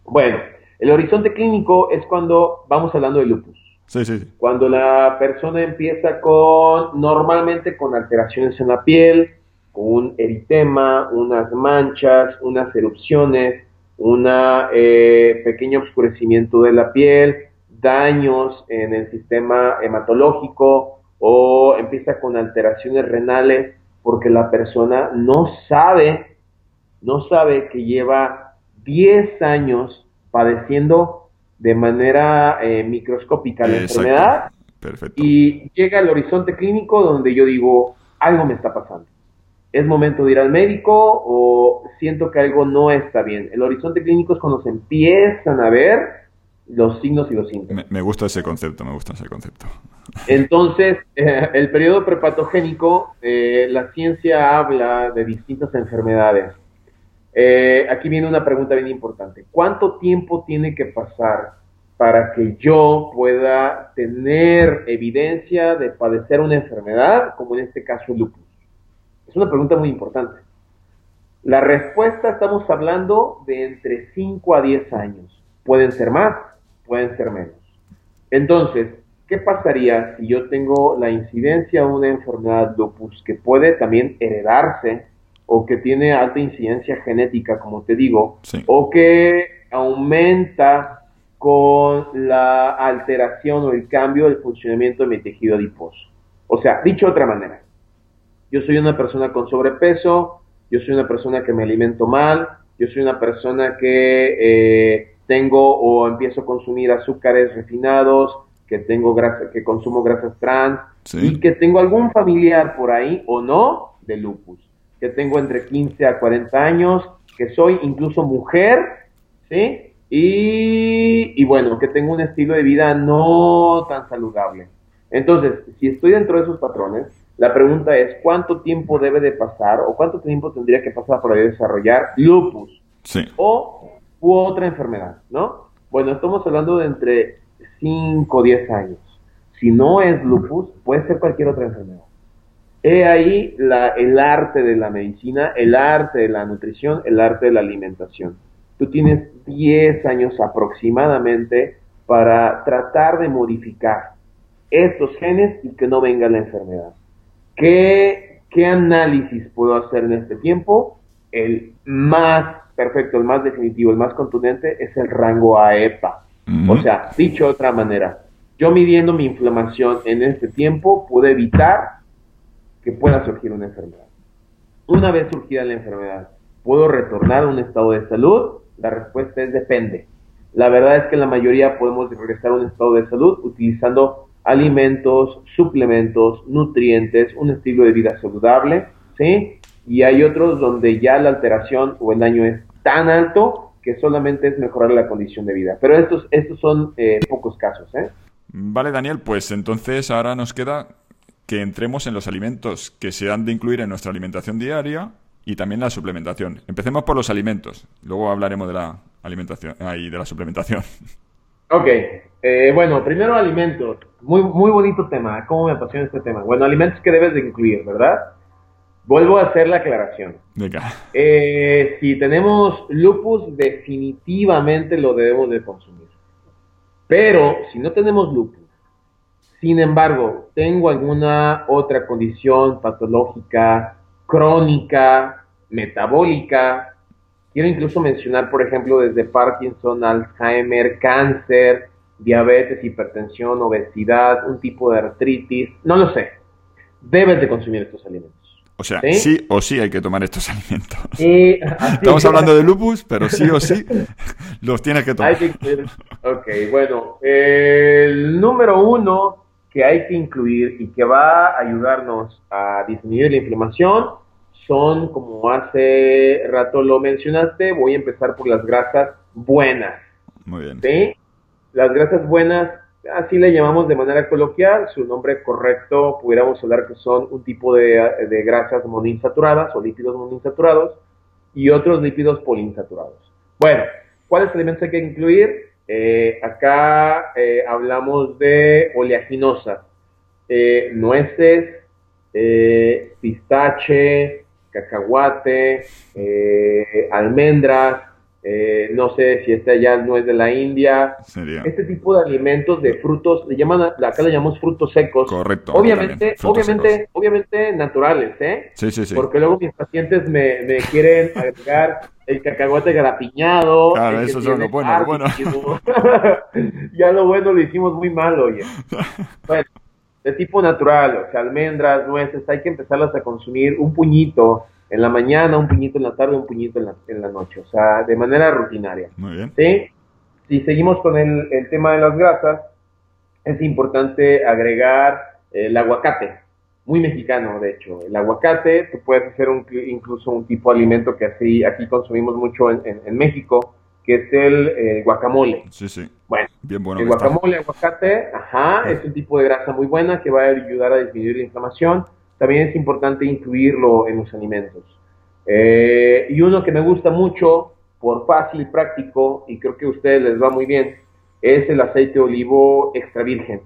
C: Bueno, el horizonte clínico es cuando vamos hablando de lupus.
A: Sí, sí,
C: Cuando la persona empieza con, normalmente con alteraciones en la piel, un eritema, unas manchas, unas erupciones, un eh, pequeño oscurecimiento de la piel, daños en el sistema hematológico o empieza con alteraciones renales porque la persona no sabe, no sabe que lleva 10 años padeciendo de manera eh, microscópica la enfermedad y llega al horizonte clínico donde yo digo, algo me está pasando es momento de ir al médico o siento que algo no está bien. El horizonte clínico es cuando se empiezan a ver los signos y los síntomas.
A: Me, gusta ese concepto, me gusta ese concepto.
C: Entonces, eh, el periodo prepatogénico, eh, la ciencia habla de distintas enfermedades. Eh, aquí viene una pregunta bien importante. ¿Cuánto tiempo tiene que pasar para que yo pueda tener evidencia de padecer una enfermedad, como en este caso el lupus? Una pregunta muy importante. La respuesta estamos hablando de entre 5 a 10 años. Pueden ser más, pueden ser menos. Entonces, ¿qué pasaría si yo tengo la incidencia de una enfermedad lupus que puede también heredarse o que tiene alta incidencia genética, como te digo, o que aumenta con la alteración o el cambio del funcionamiento de mi tejido adiposo? O sea, dicho de otra manera, yo soy una persona con sobrepeso, yo soy una persona que me alimento mal, yo soy una persona que eh, tengo o empiezo a consumir azúcares refinados, que tengo grasa, que consumo grasas trans y que tengo algún familiar por ahí o no de lupus, que tengo entre 15 a 40 años, que soy incluso mujer, ¿sí? Y, y bueno, que tengo un estilo de vida no tan saludable. Entonces, si estoy dentro de esos patrones, la pregunta es, ¿cuánto tiempo debe de pasar o cuánto tiempo tendría que pasar para desarrollar lupus?
A: Sí.
C: O u otra enfermedad, ¿no? Bueno, estamos hablando de entre 5 o 10 años. Si no es lupus, puede ser cualquier otra enfermedad. He ahí la, el arte de la medicina, el arte de la nutrición, el arte de la alimentación. Tú tienes 10 años aproximadamente para tratar de modificar estos genes y que no venga la enfermedad. ¿Qué, análisis puedo hacer en este tiempo? El más perfecto, el más definitivo, el más contundente es el rango AEPA. O sea, dicho de otra manera, yo midiendo mi inflamación en este tiempo puedo evitar que pueda surgir una enfermedad. Una vez surgida la enfermedad, ¿puedo retornar a un estado de salud? La respuesta es depende. La verdad es que la mayoría podemos regresar a un estado de salud utilizando alimentos, suplementos, nutrientes, un estilo de vida saludable, ¿sí? Y hay otros donde ya la alteración o el daño es tan alto que solamente es mejorar la condición de vida. Pero estos, estos son eh, pocos casos, ¿eh?
A: Vale, Daniel, pues entonces ahora nos queda que entremos en los alimentos que se han de incluir en nuestra alimentación diaria y también la suplementación. Empecemos por los alimentos, luego hablaremos de la alimentación y de la suplementación.
C: Ok, eh, bueno, primero alimentos. Muy, muy bonito tema. ¿Cómo me apasiona este tema? Bueno, alimentos que debes de incluir, ¿verdad? Vuelvo a hacer la aclaración.
A: Venga.
C: Eh, si tenemos lupus, definitivamente lo debemos de consumir. Pero si no tenemos lupus, sin embargo, tengo alguna otra condición patológica, crónica, metabólica, quiero incluso mencionar, por ejemplo, desde Parkinson, Alzheimer, cáncer, diabetes, hipertensión, obesidad, un tipo de artritis, no lo sé. Debes de consumir estos alimentos.
A: O sea, ¿Sí? o sí hay que tomar estos alimentos. Estamos hablando de lupus, pero sí o sí los tienes que tomar.
C: Hay que ok, bueno, el número uno que hay que incluir y que va a ayudarnos a disminuir la inflamación son, como hace rato lo mencionaste, voy a empezar por las grasas buenas.
A: Muy bien.
C: ¿Sí? Las grasas buenas, así le llamamos de manera coloquial, su nombre correcto pudiéramos hablar que son un tipo de, de grasas monoinsaturadas o lípidos monoinsaturados y otros lípidos poliinsaturados. Bueno, ¿cuáles elementos hay que incluir? Eh, acá eh, hablamos de oleaginosas, eh, nueces, pistache, cacahuate, almendras, no sé si este ya no es de la India. Este tipo de alimentos de frutos, le llaman, acá le llamamos frutos secos.
A: Correcto.
C: Obviamente, obviamente, obviamente naturales, ¿eh?
A: Sí, sí, sí.
C: Porque luego mis pacientes me, me quieren agregar el cacahuate grapiñado.
A: Claro, eso es lo bueno, bueno.
C: ya lo bueno lo hicimos muy mal, oye. Bueno, de tipo natural, o sea, almendras, nueces, hay que empezarlas a consumir un puñito en la mañana, un puñito en la tarde, un puñito en la, en la noche, o sea, de manera rutinaria.
A: Muy bien.
C: ¿Sí? Si seguimos con el, el tema de las grasas, es importante agregar el aguacate muy mexicano, de hecho. El aguacate, tú puedes hacer un, incluso un tipo de alimento que así aquí consumimos mucho en, en, México, que es el guacamole.
A: Sí, sí.
C: Bueno,
A: Bien bueno
C: el guacamole, aguacate, ajá, es un tipo de grasa muy buena que va a ayudar a disminuir la inflamación. También es importante incluirlo en los alimentos. Eh, y uno que me gusta mucho, por fácil y práctico, y creo que a ustedes les va muy bien, es el aceite de olivo extra virgen.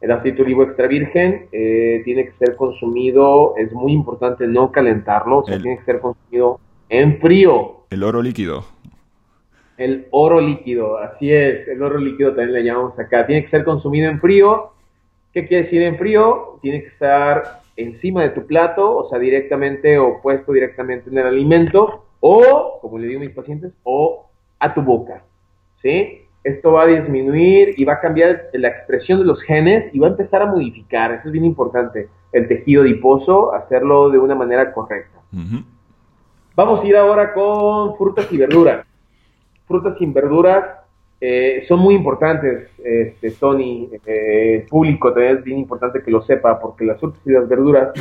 C: El aceite de olivo extra virgen eh, tiene que ser consumido, es muy importante no calentarlo, o sea, tiene que ser consumido en frío.
A: El oro líquido.
C: El oro líquido, así es, el oro líquido también le llamamos acá. Tiene que ser consumido en frío. ¿Qué quiere decir en frío? Tiene que estar encima de tu plato, o sea, directamente o puesto directamente en el alimento, o, como le digo a mis pacientes, o a tu boca. ¿Sí? esto va a disminuir y va a cambiar la expresión de los genes y va a empezar a modificar, eso es bien importante, el tejido adiposo, hacerlo de una manera correcta. Vamos a ir ahora con frutas y verduras. Frutas y verduras eh, son muy importantes, este, Tony, eh, el público también es bien importante que lo sepa, porque las frutas y las verduras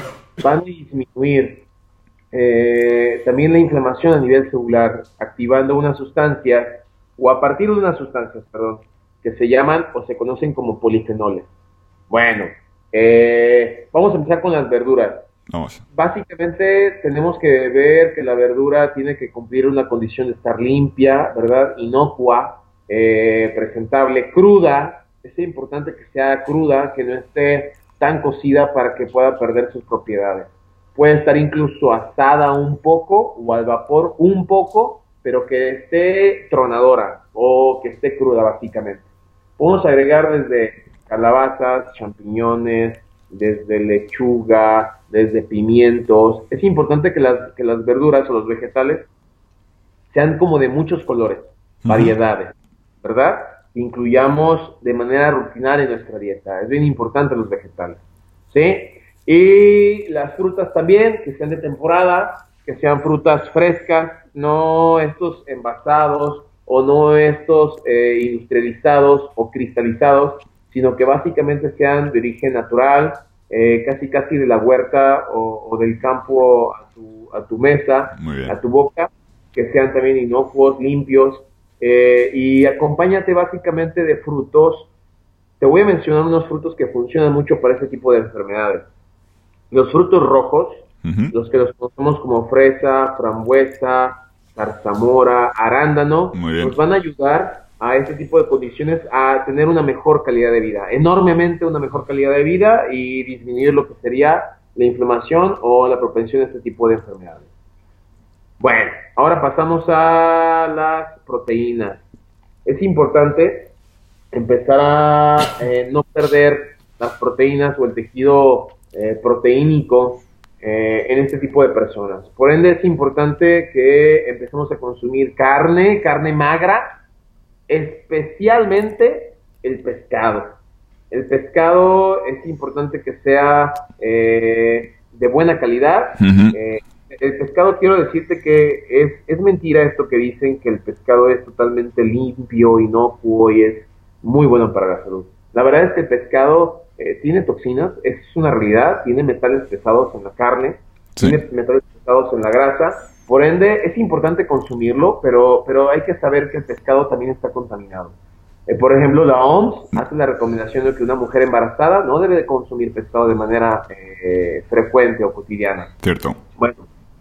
C: van a disminuir eh, también la inflamación a nivel celular, activando una sustancia o a partir de unas sustancias, perdón, que se llaman o se conocen como polifenoles. Bueno, eh, vamos a empezar con las verduras. Básicamente tenemos que ver que la verdura tiene que cumplir una condición de estar limpia, ¿verdad? Inocua, eh, presentable, cruda. Es importante que sea cruda, que no esté tan cocida para que pueda perder sus propiedades. Puede estar incluso asada un poco o al vapor un poco pero que esté tronadora o que esté cruda básicamente. Podemos agregar desde calabazas, champiñones, desde lechuga, desde pimientos. Es importante que las, que las verduras o los vegetales sean como de muchos colores, variedades, ¿verdad? Incluyamos de manera rutinaria en nuestra dieta. Es bien importante los vegetales, ¿sí? Y las frutas también, que sean de temporada, que sean frutas frescas, no estos envasados o no estos eh, industrializados o cristalizados, sino que básicamente sean de origen natural, eh, casi casi de la huerta o, del campo a tu, a tu mesa, a tu boca, que sean también inocuos, limpios, eh, y acompáñate básicamente de frutos. Te voy a mencionar unos frutos que funcionan mucho para este tipo de enfermedades. Los frutos rojos, los que los conocemos como fresa, frambuesa, zarzamora, arándano, nos van a ayudar a este tipo de condiciones a tener una mejor calidad de vida, enormemente una mejor calidad de vida y disminuir lo que sería la inflamación o la propensión a este tipo de enfermedades. Bueno, ahora pasamos a las proteínas. Es importante empezar a eh, no perder las proteínas o el tejido eh, proteínico eh, en este tipo de personas. Por ende es importante que empecemos a consumir carne, carne magra, especialmente el pescado. El pescado es importante que sea de buena calidad el pescado quiero decirte que es, es mentira esto que dicen que el pescado es totalmente limpio, inocuo y es muy bueno para la salud. La verdad es que el pescado eh, tiene toxinas, es una realidad, tiene metales pesados en la carne, tiene metales pesados en la grasa, por ende es importante consumirlo, pero, pero hay que saber que el pescado también está contaminado. Eh, por ejemplo, la OMS hace la recomendación de que una mujer embarazada no debe de consumir pescado de manera eh, frecuente o cotidiana.
A: Cierto.
C: Bueno,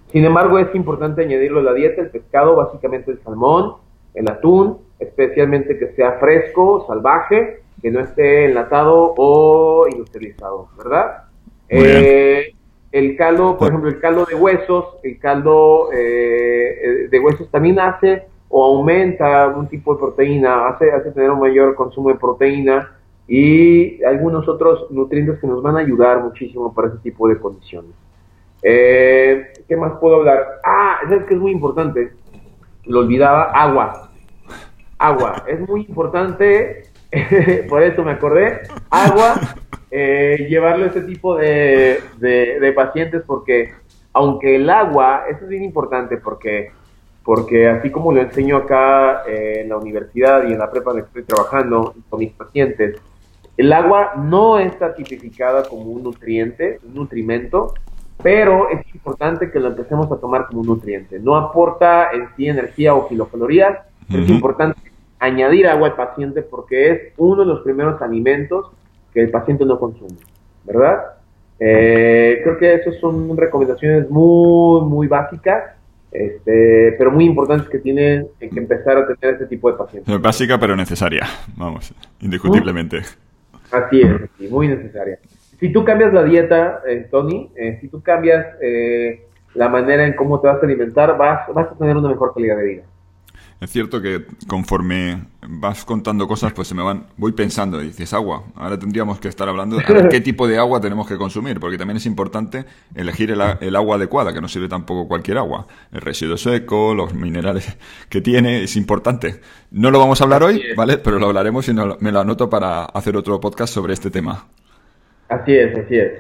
C: sin embargo, es importante añadirlo a la dieta, el pescado, básicamente el salmón, el atún, especialmente que sea fresco, salvaje, que no esté enlatado o industrializado, ¿verdad? Eh, el caldo, por ejemplo, el caldo de huesos, el caldo eh, de huesos también hace o aumenta un tipo de proteína, hace, hace tener un mayor consumo de proteína y algunos otros nutrientes que nos van a ayudar muchísimo para ese tipo de condiciones. Eh, ¿Qué más puedo hablar? Ah, es que es muy importante. Lo olvidaba, agua. Agua. Es muy importante, por eso me acordé, agua, eh, llevarlo a este tipo de, de, pacientes porque aunque el agua, eso es bien importante porque, porque así como lo enseño acá eh, en la universidad y en la prepa que estoy trabajando con mis pacientes, el agua no está tipificada como un nutriente, un nutrimento, pero es importante que lo empecemos a tomar como un nutriente. No aporta en sí energía o kilocalorías, es importante añadir agua al paciente porque es uno de los primeros alimentos que el paciente no consume, ¿verdad? Eh, creo que esas son recomendaciones muy, muy básicas, este, pero muy importantes que tienen que empezar a tener este tipo de pacientes.
A: Básica pero necesaria, vamos, indiscutiblemente.
C: Así es, muy necesaria si tú cambias la dieta, eh, Tony, eh, si tú cambias eh, la manera en cómo te vas a alimentar, vas, vas a tener una mejor calidad de vida.
A: Es cierto que conforme vas contando cosas, pues se me van, voy pensando, y dices agua. Ahora tendríamos que estar hablando de qué tipo de agua tenemos que consumir, porque también es importante elegir el, agua adecuada, que no sirve tampoco cualquier agua. El residuo seco, los minerales que tiene, es importante. No lo vamos a hablar hoy, ¿vale? Pero lo hablaremos y me lo anoto para hacer otro podcast sobre este tema.
C: Así es, así es.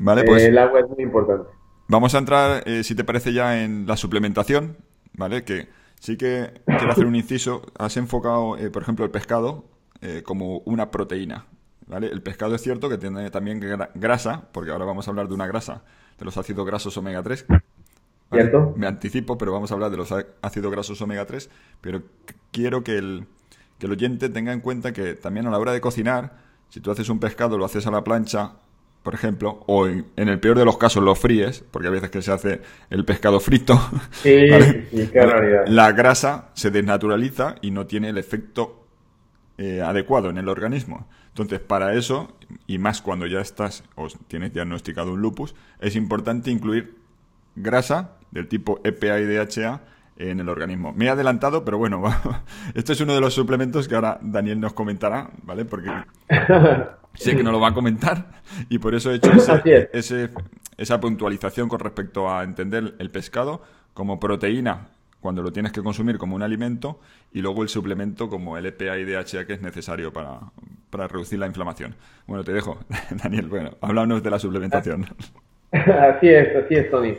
A: Vale, pues.
C: el agua es muy importante.
A: Vamos a entrar, eh, si te parece, ya en la suplementación, ¿vale? Que sí que quiero hacer un inciso. Has enfocado, eh, por ejemplo, el pescado eh, como una proteína, ¿vale? El pescado es cierto que tiene también grasa, porque ahora vamos a hablar de una grasa, de los ácidos grasos omega 3.
C: ¿Cierto?
A: Me anticipo, pero vamos a hablar de los ácidos grasos omega 3. Pero quiero que el, que el oyente tenga en cuenta que también a la hora de cocinar si tú haces un pescado, lo haces a la plancha, por ejemplo, o en, el peor de los casos lo fríes, porque a veces que se hace el pescado frito,
C: sí, sí, qué
A: la grasa se desnaturaliza y no tiene el efecto eh, adecuado en el organismo. Entonces, para eso, y más cuando ya estás o tienes diagnosticado un lupus, es importante incluir grasa del tipo EPA y DHA en el organismo. Me he adelantado, pero bueno, este es uno de los suplementos que ahora Daniel nos comentará, ¿vale? Porque sé que no lo va a comentar y por eso he hecho esa puntualización con respecto a entender el pescado como proteína cuando lo tienes que consumir como un alimento y luego el suplemento como el EPA y DHA que es necesario para, para reducir la inflamación. Bueno, te dejo, Daniel. Bueno, háblanos de la suplementación.
C: Así es, así es, Tony.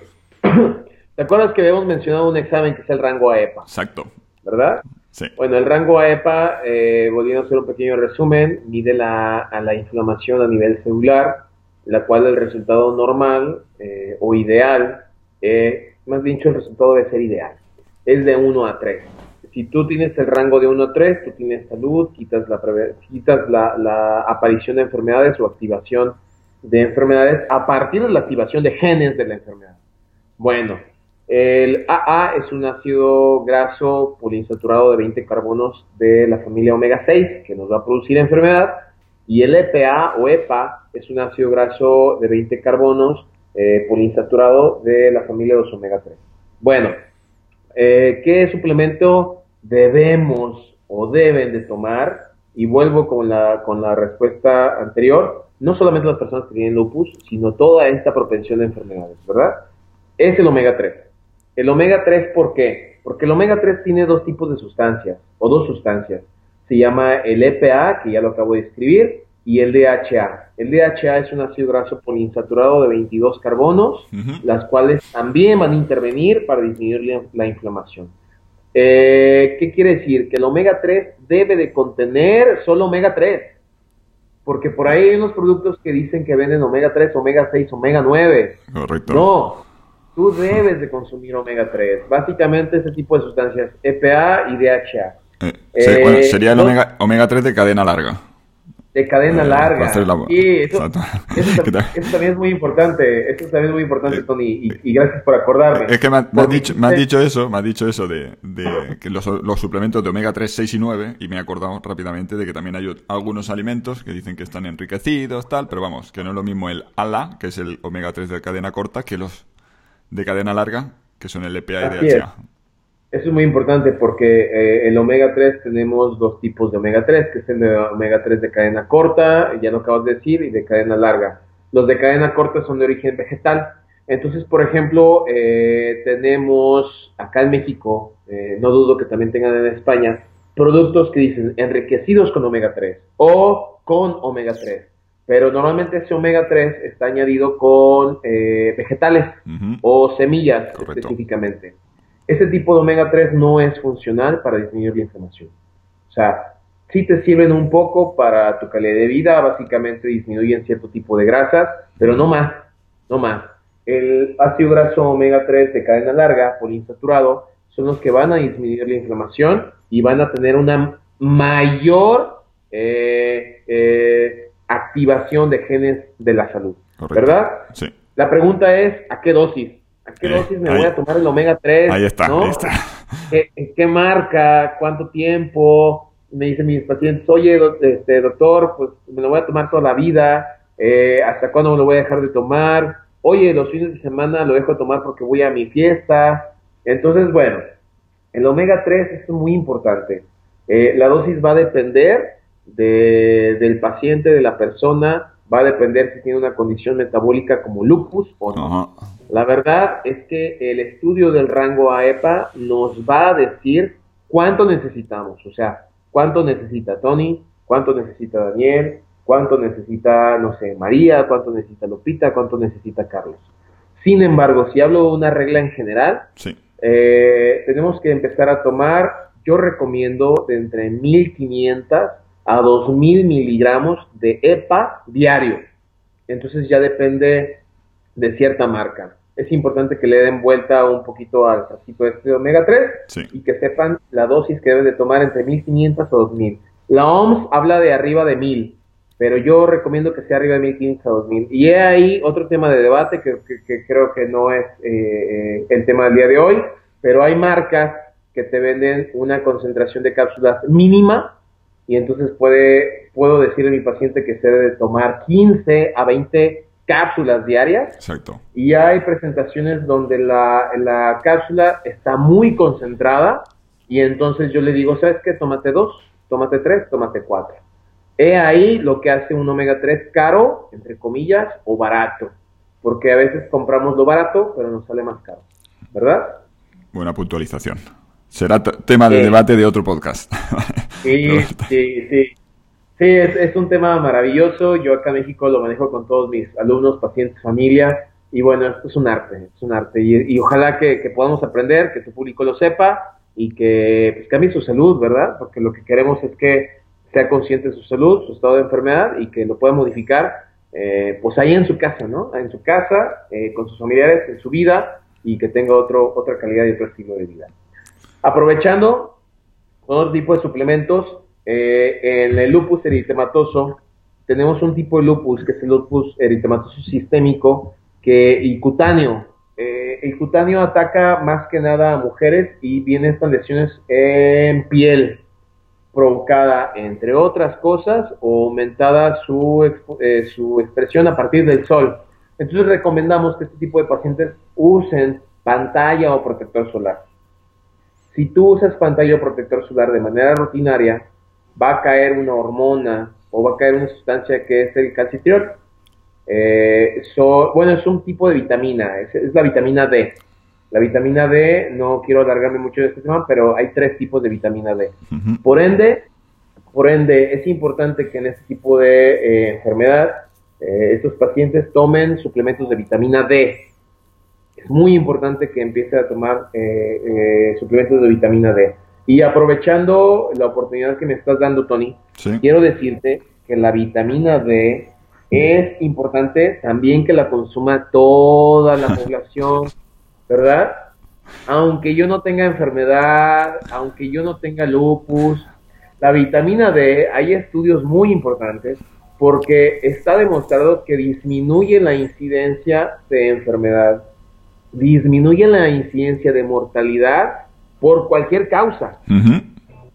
C: ¿Te acuerdas que habíamos mencionado un examen que es el rango AEPA?
A: Exacto.
C: ¿Verdad?
A: Sí.
C: Bueno, el rango AEPA, eh, volviendo a hacer un pequeño resumen, mide la, a la inflamación a nivel celular, la cual el resultado normal eh, o ideal, eh, más dicho, el resultado debe ser ideal, es de 1 a 3. Si tú tienes el rango de 1 a 3, tú tienes salud, quitas la, quitas la, la aparición de enfermedades o activación de enfermedades a partir de la activación de genes de la enfermedad. Bueno, El AA es un ácido graso poliinsaturado de 20 carbonos de la familia omega 6 que nos va a producir enfermedad. Y el EPA o EPA es un ácido graso de 20 carbonos eh, poliinsaturado de la familia de los omega 3. Bueno, eh, ¿qué suplemento debemos o deben de tomar? Y vuelvo con la, con la respuesta anterior, no solamente las personas que tienen lupus, sino toda esta propensión de enfermedades, ¿verdad? Es el omega 3. El omega 3, ¿por qué? Porque el omega 3 tiene dos tipos de sustancias, o dos sustancias. Se llama el EPA, que ya lo acabo de escribir, y el DHA. El DHA es un ácido graso poliinsaturado de 22 carbonos, las cuales también van a intervenir para disminuir la, inflamación. Eh, ¿Qué quiere decir? Que el omega 3 debe de contener solo omega 3. Porque por ahí hay unos productos que dicen que venden omega 3, omega 6, omega 9.
A: Correcto.
C: No, tú debes de consumir omega 3. Básicamente ese tipo de sustancias, EPA y DHA.
A: Eh, eh, sería el omega, omega 3 de cadena larga
C: de cadena eh, larga. Y eso, también es muy importante, eso también es muy importante, Tony, y, gracias por acordarme.
A: Es que me, has dicho, me dicho eso, me has dicho eso de, que los, suplementos de omega 3, 6 y 9, y me he acordado rápidamente de que también hay algunos alimentos que dicen que están enriquecidos, tal, pero vamos, que no es lo mismo el ALA, que es el omega 3 de cadena corta, que los de cadena larga, que son el EPA y DHA.
C: Eso es muy importante porque eh, el omega 3 tenemos dos tipos de omega 3, que es el de omega 3 de cadena corta, ya lo acabas de decir, y de cadena larga. Los de cadena corta son de origen vegetal. Entonces, por ejemplo, eh, tenemos acá en México, eh, no dudo que también tengan en España, productos que dicen enriquecidos con omega 3 o con omega 3. Pero normalmente ese omega 3 está añadido con vegetales o semillas específicamente. Ese tipo de omega 3 no es funcional para disminuir la inflamación. O sea, sí te sirven un poco para tu calidad de vida, básicamente disminuyen cierto tipo de grasas, pero no más, no más. El ácido graso omega 3 de cadena larga, poliinsaturado, son los que van a disminuir la inflamación y van a tener una mayor eh, eh, activación de genes de la salud, ¿verdad?
A: Sí.
C: La pregunta es, ¿a qué dosis? ¿A qué dosis me voy a tomar el omega 3?
A: Ahí está, ahí está.
C: ¿Qué, ¿Qué, marca? ¿Cuánto tiempo? Me dicen mis pacientes, oye, este, doctor, pues me lo voy a tomar toda la vida. Eh, ¿Hasta cuándo me lo voy a dejar de tomar? Oye, los fines de semana lo dejo de tomar porque voy a mi fiesta. Entonces, bueno, el omega 3 es muy importante. Eh, la dosis va a depender de, del paciente, de la persona, va a depender si tiene una condición metabólica como lupus o no. La verdad es que el estudio del rango AEPA nos va a decir cuánto necesitamos, o sea, cuánto necesita Tony, cuánto necesita Daniel, cuánto necesita, no sé, María, cuánto necesita Lupita, cuánto necesita Carlos. Sin embargo, si hablo de una regla en general, eh, tenemos que empezar a tomar, yo recomiendo de entre 1500 a 2000 miligramos de EPA diario. Entonces ya depende de cierta marca es importante que le den vuelta un poquito al frasquito este de omega 3 y que sepan la dosis que deben de tomar entre 1500 o 2000. La OMS habla de arriba de 1000, pero yo recomiendo que sea arriba de 1500 a 2000. Y he ahí otro tema de debate que, creo que no es eh, eh, el tema del día de hoy, pero hay marcas que te venden una concentración de cápsulas mínima y entonces puede, puedo decirle a mi paciente que se debe tomar 15 a 20 cápsulas diarias.
A: Exacto.
C: Y hay presentaciones donde la, la cápsula está muy concentrada y entonces yo le digo, ¿sabes qué? Tómate dos, tómate tres, tómate cuatro. He ahí lo que hace un omega 3 caro, entre comillas, o barato. Porque a veces compramos lo barato, pero nos sale más caro. ¿Verdad?
A: Buena puntualización. Será tema de debate de otro podcast.
C: sí, sí, sí. Sí, es, un tema maravilloso. Yo acá en México lo manejo con todos mis alumnos, pacientes, familia. Y bueno, esto es un arte, es un arte. Y, ojalá que, podamos aprender, que tu público lo sepa y que pues, cambie su salud, ¿verdad? Porque lo que queremos es que sea consciente de su salud, su estado de enfermedad y que lo pueda modificar, eh, pues ahí en su casa, ¿no? En su casa, eh, con sus familiares, en su vida y que tenga otro, otra calidad y otro estilo de vida. Aprovechando otro tipo de suplementos, eh, en el lupus eritematoso tenemos un tipo de lupus que es el lupus eritematoso sistémico que, y cutáneo. Eh, el cutáneo ataca más que nada a mujeres y vienen estas lesiones en piel provocada, entre otras cosas, o aumentada su, eh, su expresión a partir del sol. Entonces recomendamos que este tipo de pacientes usen pantalla o protector solar. Si tú usas pantalla o protector solar de manera rutinaria, va a caer una hormona o va a caer una sustancia que es el calcitriol. Eh, bueno, es un tipo de vitamina, es, la vitamina D. La vitamina D, no quiero alargarme mucho de este tema, pero hay tres tipos de vitamina D. Por ende, por ende, es importante que en este tipo de eh, enfermedad eh, estos pacientes tomen suplementos de vitamina D. Es muy importante que empiece a tomar suplementos de vitamina D. Y aprovechando la oportunidad que me estás dando, Tony, quiero decirte que la vitamina D es importante también que la consuma toda la población, ¿verdad? Aunque yo no tenga enfermedad, aunque yo no tenga lupus, la vitamina D, hay estudios muy importantes porque está demostrado que disminuye la incidencia de enfermedad, disminuye la incidencia de mortalidad por cualquier causa.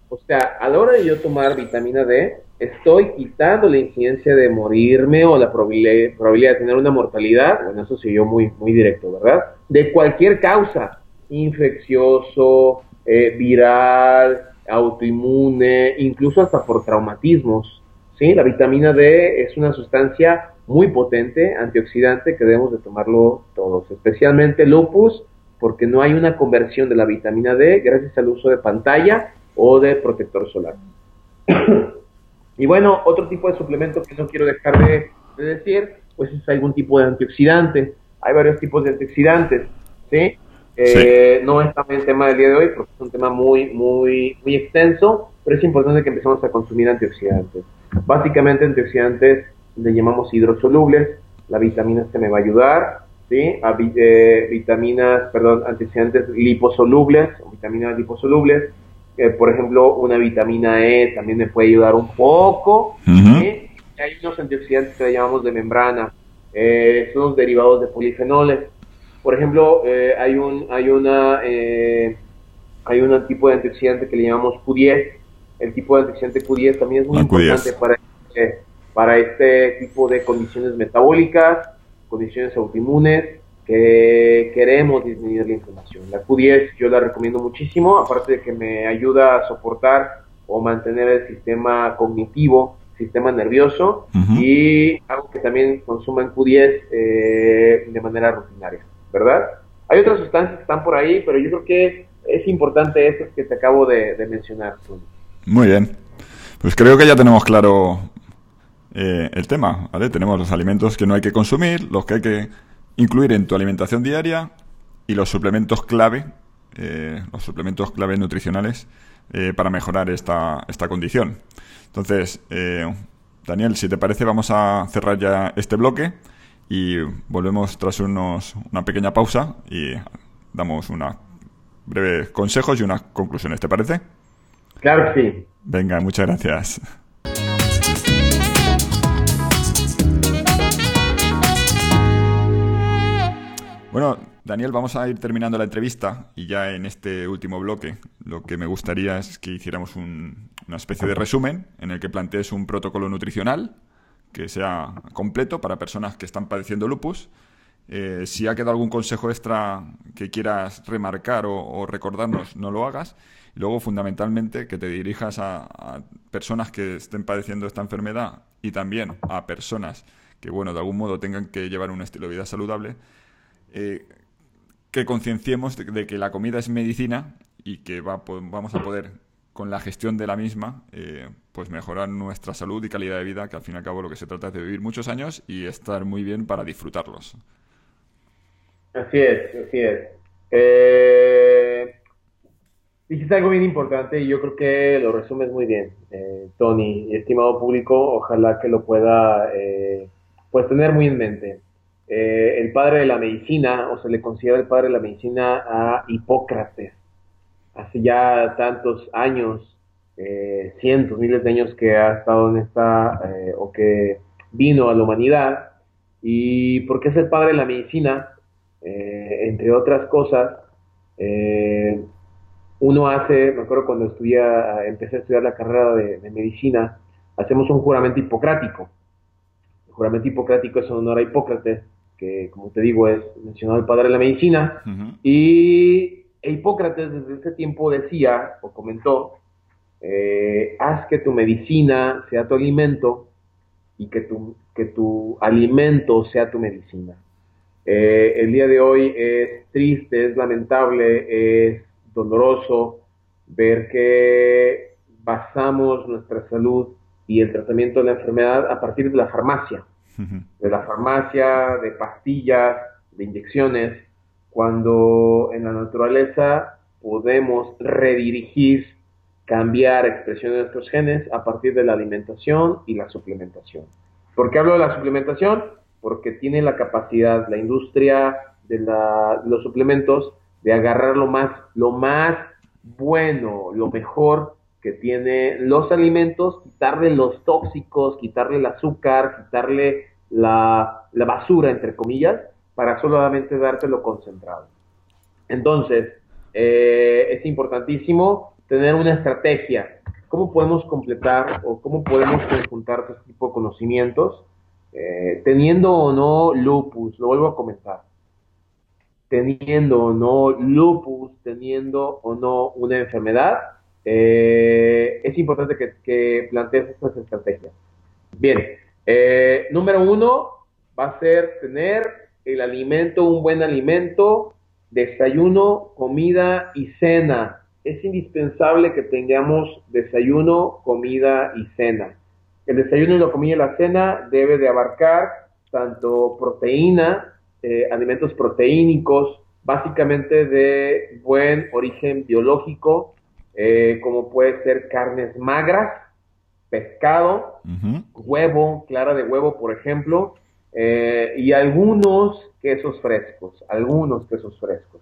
C: O sea, a la hora de yo tomar vitamina D, estoy quitando la incidencia de morirme o la probabilidad, de tener una mortalidad, bueno, eso sí yo muy, muy directo, ¿verdad? De cualquier causa, infeccioso, eh, viral, autoinmune, incluso hasta por traumatismos. ¿sí? La vitamina D es una sustancia muy potente, antioxidante, que debemos de tomarlo todos, especialmente lupus, porque no hay una conversión de la vitamina D gracias al uso de pantalla o de protector solar. y bueno, otro tipo de suplemento que no quiero dejar de, decir, pues es algún tipo de antioxidante. Hay varios tipos de antioxidantes, ¿sí? Eh, no es también el tema del día de hoy porque es un tema muy, muy, muy extenso, pero es importante que empecemos a consumir antioxidantes. Básicamente antioxidantes le llamamos hidrosolubles, la vitamina C me va a ayudar, ¿sí? A, eh, vitaminas, perdón, antioxidantes liposolubles, o vitaminas liposolubles, por ejemplo, una vitamina E también me puede ayudar un poco. Hay unos antioxidantes que le llamamos de membrana, eh, son los derivados de polifenoles. Por ejemplo, eh, hay un hay una eh, hay un tipo de antioxidante que le llamamos Q10. El tipo de antioxidante Q10 también es muy importante para, para este tipo de condiciones metabólicas, condiciones autoinmunes que queremos disminuir la inflamación. La Q10 yo la recomiendo muchísimo, aparte de que me ayuda a soportar o mantener el sistema cognitivo, sistema nervioso y algo que también consuman Q10 eh, de manera rutinaria, ¿verdad? Hay otras sustancias que están por ahí, pero yo creo que es importante estas que te acabo de, mencionar.
A: Muy bien. Pues creo que ya tenemos claro eh, el tema, ¿vale? Tenemos los alimentos que no hay que consumir, los que hay que incluir en tu alimentación diaria y los suplementos clave, eh, los suplementos clave nutricionales eh, para mejorar esta, esta condición. Entonces, eh, Daniel, si te parece, vamos a cerrar ya este bloque y volvemos tras unos, una pequeña pausa y damos unos breves consejos y unas conclusiones. ¿Te parece?
C: Claro que sí.
A: Venga, muchas gracias. Bueno, Daniel, vamos a ir terminando la entrevista y ya en este último bloque lo que me gustaría es que hiciéramos una especie de resumen en el que plantees un protocolo nutricional que sea completo para personas que están padeciendo lupus. Eh, si ha quedado algún consejo extra que quieras remarcar o, recordarnos, no lo hagas. Luego, fundamentalmente, que te dirijas a, a, personas que estén padeciendo esta enfermedad y también a personas que, bueno, de algún modo tengan que llevar un estilo de vida saludable eh, que concienciemos de, que la comida es medicina y que vamos a poder, con la gestión de la misma, eh, pues mejorar nuestra salud y calidad de vida, que al fin y al cabo lo que se trata es de vivir muchos años y estar muy bien para disfrutarlos.
C: Así es, así es. Eh, dijiste algo bien importante y yo creo que lo resumes muy bien, eh, Tony, estimado público, ojalá que lo pueda pues tener muy en mente. Eh, el padre de la medicina, o se le considera el padre de la medicina a Hipócrates, hace ya tantos años, eh, cientos, miles de años que ha estado en esta, eh, o que vino a la humanidad. ¿Y por qué es el padre de la medicina? eh, entre otras cosas, eh, uno hace, me acuerdo cuando estudia, empecé a estudiar la carrera de, medicina, hacemos un juramento hipocrático. El juramento hipocrático es honor a Hipócrates, que como te digo es mencionado el padre de la medicina, y Hipócrates desde ese tiempo decía o comentó, eh, haz que tu medicina sea tu alimento y que tu, que tu alimento sea tu medicina. Eh, el día de hoy es triste, es lamentable, es doloroso ver que basamos nuestra salud y el tratamiento de la enfermedad a partir de la farmacia, de la farmacia, de pastillas, de inyecciones, cuando en la naturaleza podemos redirigir, cambiar expresión de nuestros genes a partir de la alimentación y la suplementación. ¿Por qué hablo de la suplementación? Porque tiene la capacidad, la industria de, los suplementos, de agarrar lo más, lo más bueno, lo mejor que tiene los alimentos, quitarle los tóxicos, quitarle el azúcar, quitarle la, basura, entre comillas, para solamente darte lo concentrado. Entonces, eh, es importantísimo tener una estrategia. ¿Cómo podemos completar o cómo podemos conjuntar este tipo de conocimientos? Eh, teniendo o no lupus, lo vuelvo a comentar. Teniendo o no lupus, teniendo o no una enfermedad, eh, es importante que, plantees estas estrategias. Bien, número uno va a ser tener el alimento, un buen alimento, desayuno, comida y cena. Es indispensable que tengamos desayuno, comida y cena. El desayuno y la comida y la cena debe de abarcar tanto proteína, eh, alimentos proteínicos, básicamente de buen origen biológico, eh, como puede ser carnes magras, pescado, huevo, clara de huevo, por ejemplo, eh, y algunos quesos frescos, algunos quesos frescos.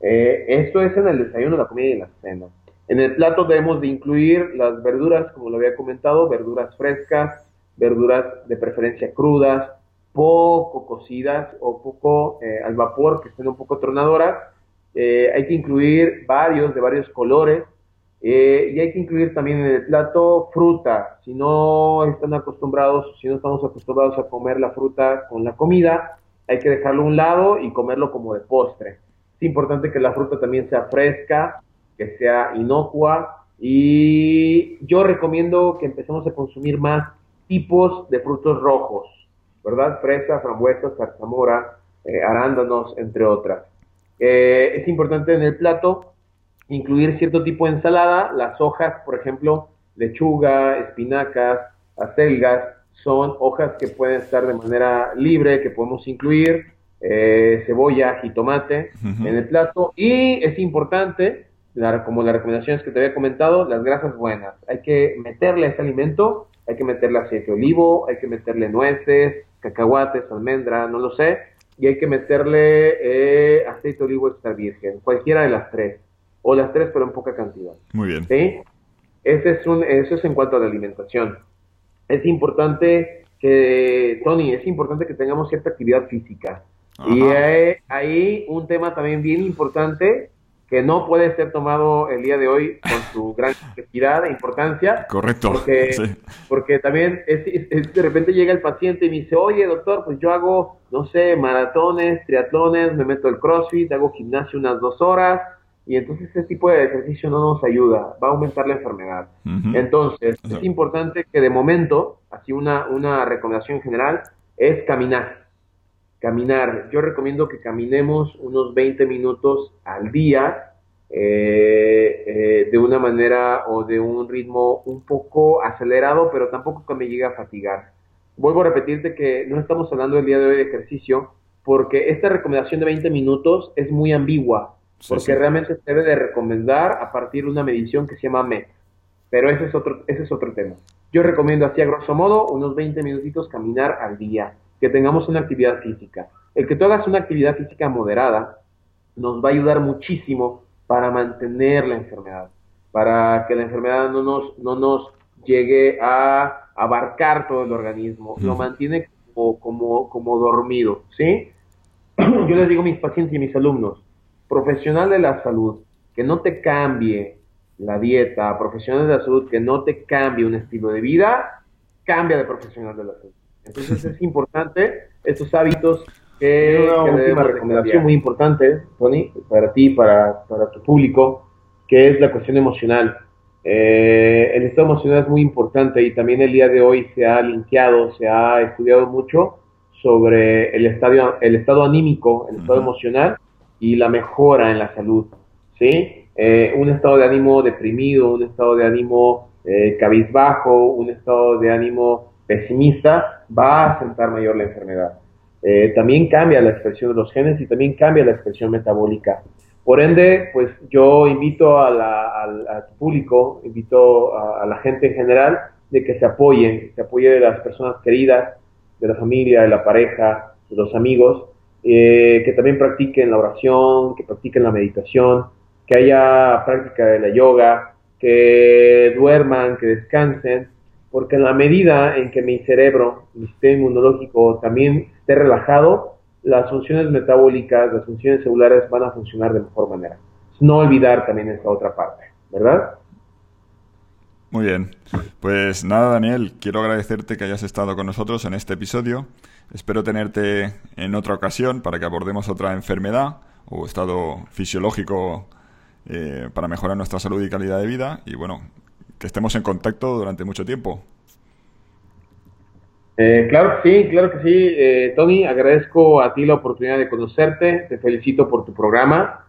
C: Eh, esto es en el desayuno, la comida y la cena. En el plato debemos de incluir las verduras, como lo había comentado, verduras frescas, verduras de preferencia crudas, poco cocidas o poco eh, al vapor, que estén un poco tronadoras. hay que incluir varios, de varios colores, eh, y hay que incluir también en el plato fruta. Si no están acostumbrados, si no estamos acostumbrados a comer la fruta con la comida, hay que dejarlo a un lado y comerlo como de postre. Es importante que la fruta también sea fresca, que sea inocua y yo recomiendo que empecemos a consumir más tipos de frutos rojos, ¿verdad? Fresa, frambuesa, zarzamora, eh, arándanos, entre otras. Eh, es importante en el plato incluir cierto tipo de ensalada. Las hojas, por ejemplo, lechuga, espinacas, acelgas, son hojas que pueden estar de manera libre, que podemos incluir, eh, cebolla, jitomate en el plato. Y es importante, como las recomendaciones que te había comentado, las grasas buenas. Hay que meterle a ese alimento, hay que meterle aceite de olivo, hay que meterle nueces, cacahuates, almendra, no lo sé, y hay que meterle eh, aceite de olivo extra virgen, cualquiera de las tres o las tres, pero en poca cantidad.
A: Muy bien.
C: ¿Sí? Ese es un, eso es en cuanto a la alimentación. Es importante que, Tony, es importante que tengamos cierta actividad física. Y hay, hay, un tema también bien importante que no puede ser tomado el día de hoy con su gran complejidad e importancia.
A: Correcto.
C: Porque, porque también es, de repente llega el paciente y me dice, oye doctor, pues yo hago, no sé, maratones, triatlones, me meto el CrossFit, hago gimnasio unas dos horas, y entonces ese tipo de ejercicio no nos ayuda, va a aumentar la enfermedad. Entonces, es importante que de momento, así una, una recomendación general, es caminar. Caminar. Yo recomiendo que caminemos unos 20 minutos al día eh, eh, de una manera o de un ritmo un poco acelerado, pero tampoco que me llegue a fatigar. Vuelvo a repetirte que no estamos hablando el día de hoy de ejercicio, porque esta recomendación de 20 minutos es muy ambigua porque realmente se debe de recomendar a partir de una medición que se llama MET. Pero ese es otro, ese es otro tema. Yo recomiendo así a grosso modo unos 20 minutitos caminar al día, que tengamos una actividad física. El que tú hagas una actividad física moderada nos va a ayudar muchísimo para mantener la enfermedad, para que la enfermedad no nos, no nos llegue a abarcar todo el organismo, lo mantiene como, como, como dormido, ¿sí? yo les digo a mis pacientes y a mis alumnos, profesional de la salud, que no te cambie la dieta, profesional de la salud, que no te cambie un estilo de vida, cambia de profesional de la salud. Entonces es importante estos hábitos que, una última recomendación muy importante, Tony, para ti, para, para tu público, que es la cuestión emocional. Eh, el estado emocional es muy importante y también el día de hoy se ha limpiado, se ha estudiado mucho sobre el, estadio, el estado anímico, el estado emocional y la mejora en la salud. ¿sí? Eh, un estado de ánimo deprimido, un estado de ánimo eh, cabizbajo, un estado de ánimo pesimista, va a asentar mayor la enfermedad. Eh, también cambia la expresión de los genes y también cambia la expresión metabólica. Por ende, pues yo invito a al público, invito a, la gente en general de que se apoyen, se apoye de las personas queridas, de la familia, de la pareja, de los amigos, eh, que también practiquen la oración, que practiquen la meditación, que haya práctica de la yoga, que duerman, que descansen, porque en la medida en que mi cerebro, mi sistema inmunológico también esté relajado, las funciones metabólicas, las funciones celulares van a funcionar de mejor manera. No olvidar también esta otra parte, ¿verdad?
A: Muy bien. Pues nada, Daniel, quiero agradecerte que hayas estado con nosotros en este episodio. Espero tenerte en otra ocasión para que abordemos otra enfermedad o estado fisiológico eh, para mejorar nuestra salud y calidad de vida. Y bueno, que estemos en contacto durante mucho tiempo.
C: Eh, claro que sí, claro que sí. Eh, Tony, agradezco a ti la oportunidad de conocerte. Te felicito por tu programa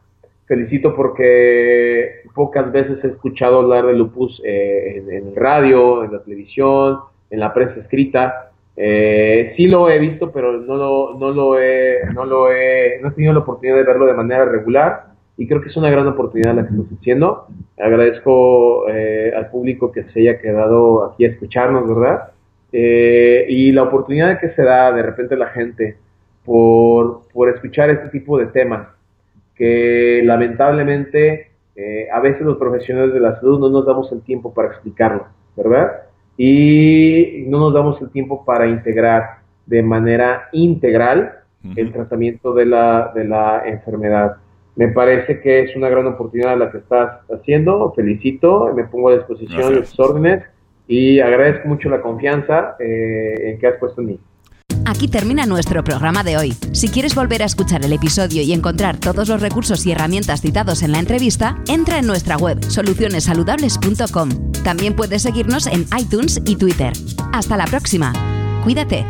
C: felicito porque pocas veces he escuchado hablar de lupus eh, en, el radio, en la televisión, en la prensa escrita. Eh, sí lo he visto, pero no lo, no lo he, no lo he, no he tenido la oportunidad de verlo de manera regular y creo que es una gran oportunidad la que estás haciendo. Agradezco eh, al público que se haya quedado aquí a escucharnos, ¿verdad? y la oportunidad que se da de repente la gente por, por escuchar este tipo de temas que lamentablemente eh, a veces los profesionales de la salud no nos damos el tiempo para explicarlo, ¿verdad? Y no nos damos el tiempo para integrar de manera integral el tratamiento de la, de la enfermedad. Me parece que es una gran oportunidad la que estás haciendo. Felicito, me pongo a disposición de tus órdenes y agradezco mucho la confianza eh, en que has puesto en mí.
B: Aquí termina nuestro programa de hoy. Si quieres volver a escuchar el episodio y encontrar todos los recursos y herramientas citados en la entrevista, entra en nuestra web solucionesaludables.com. También puedes seguirnos en iTunes y Twitter. Hasta la próxima. Cuídate.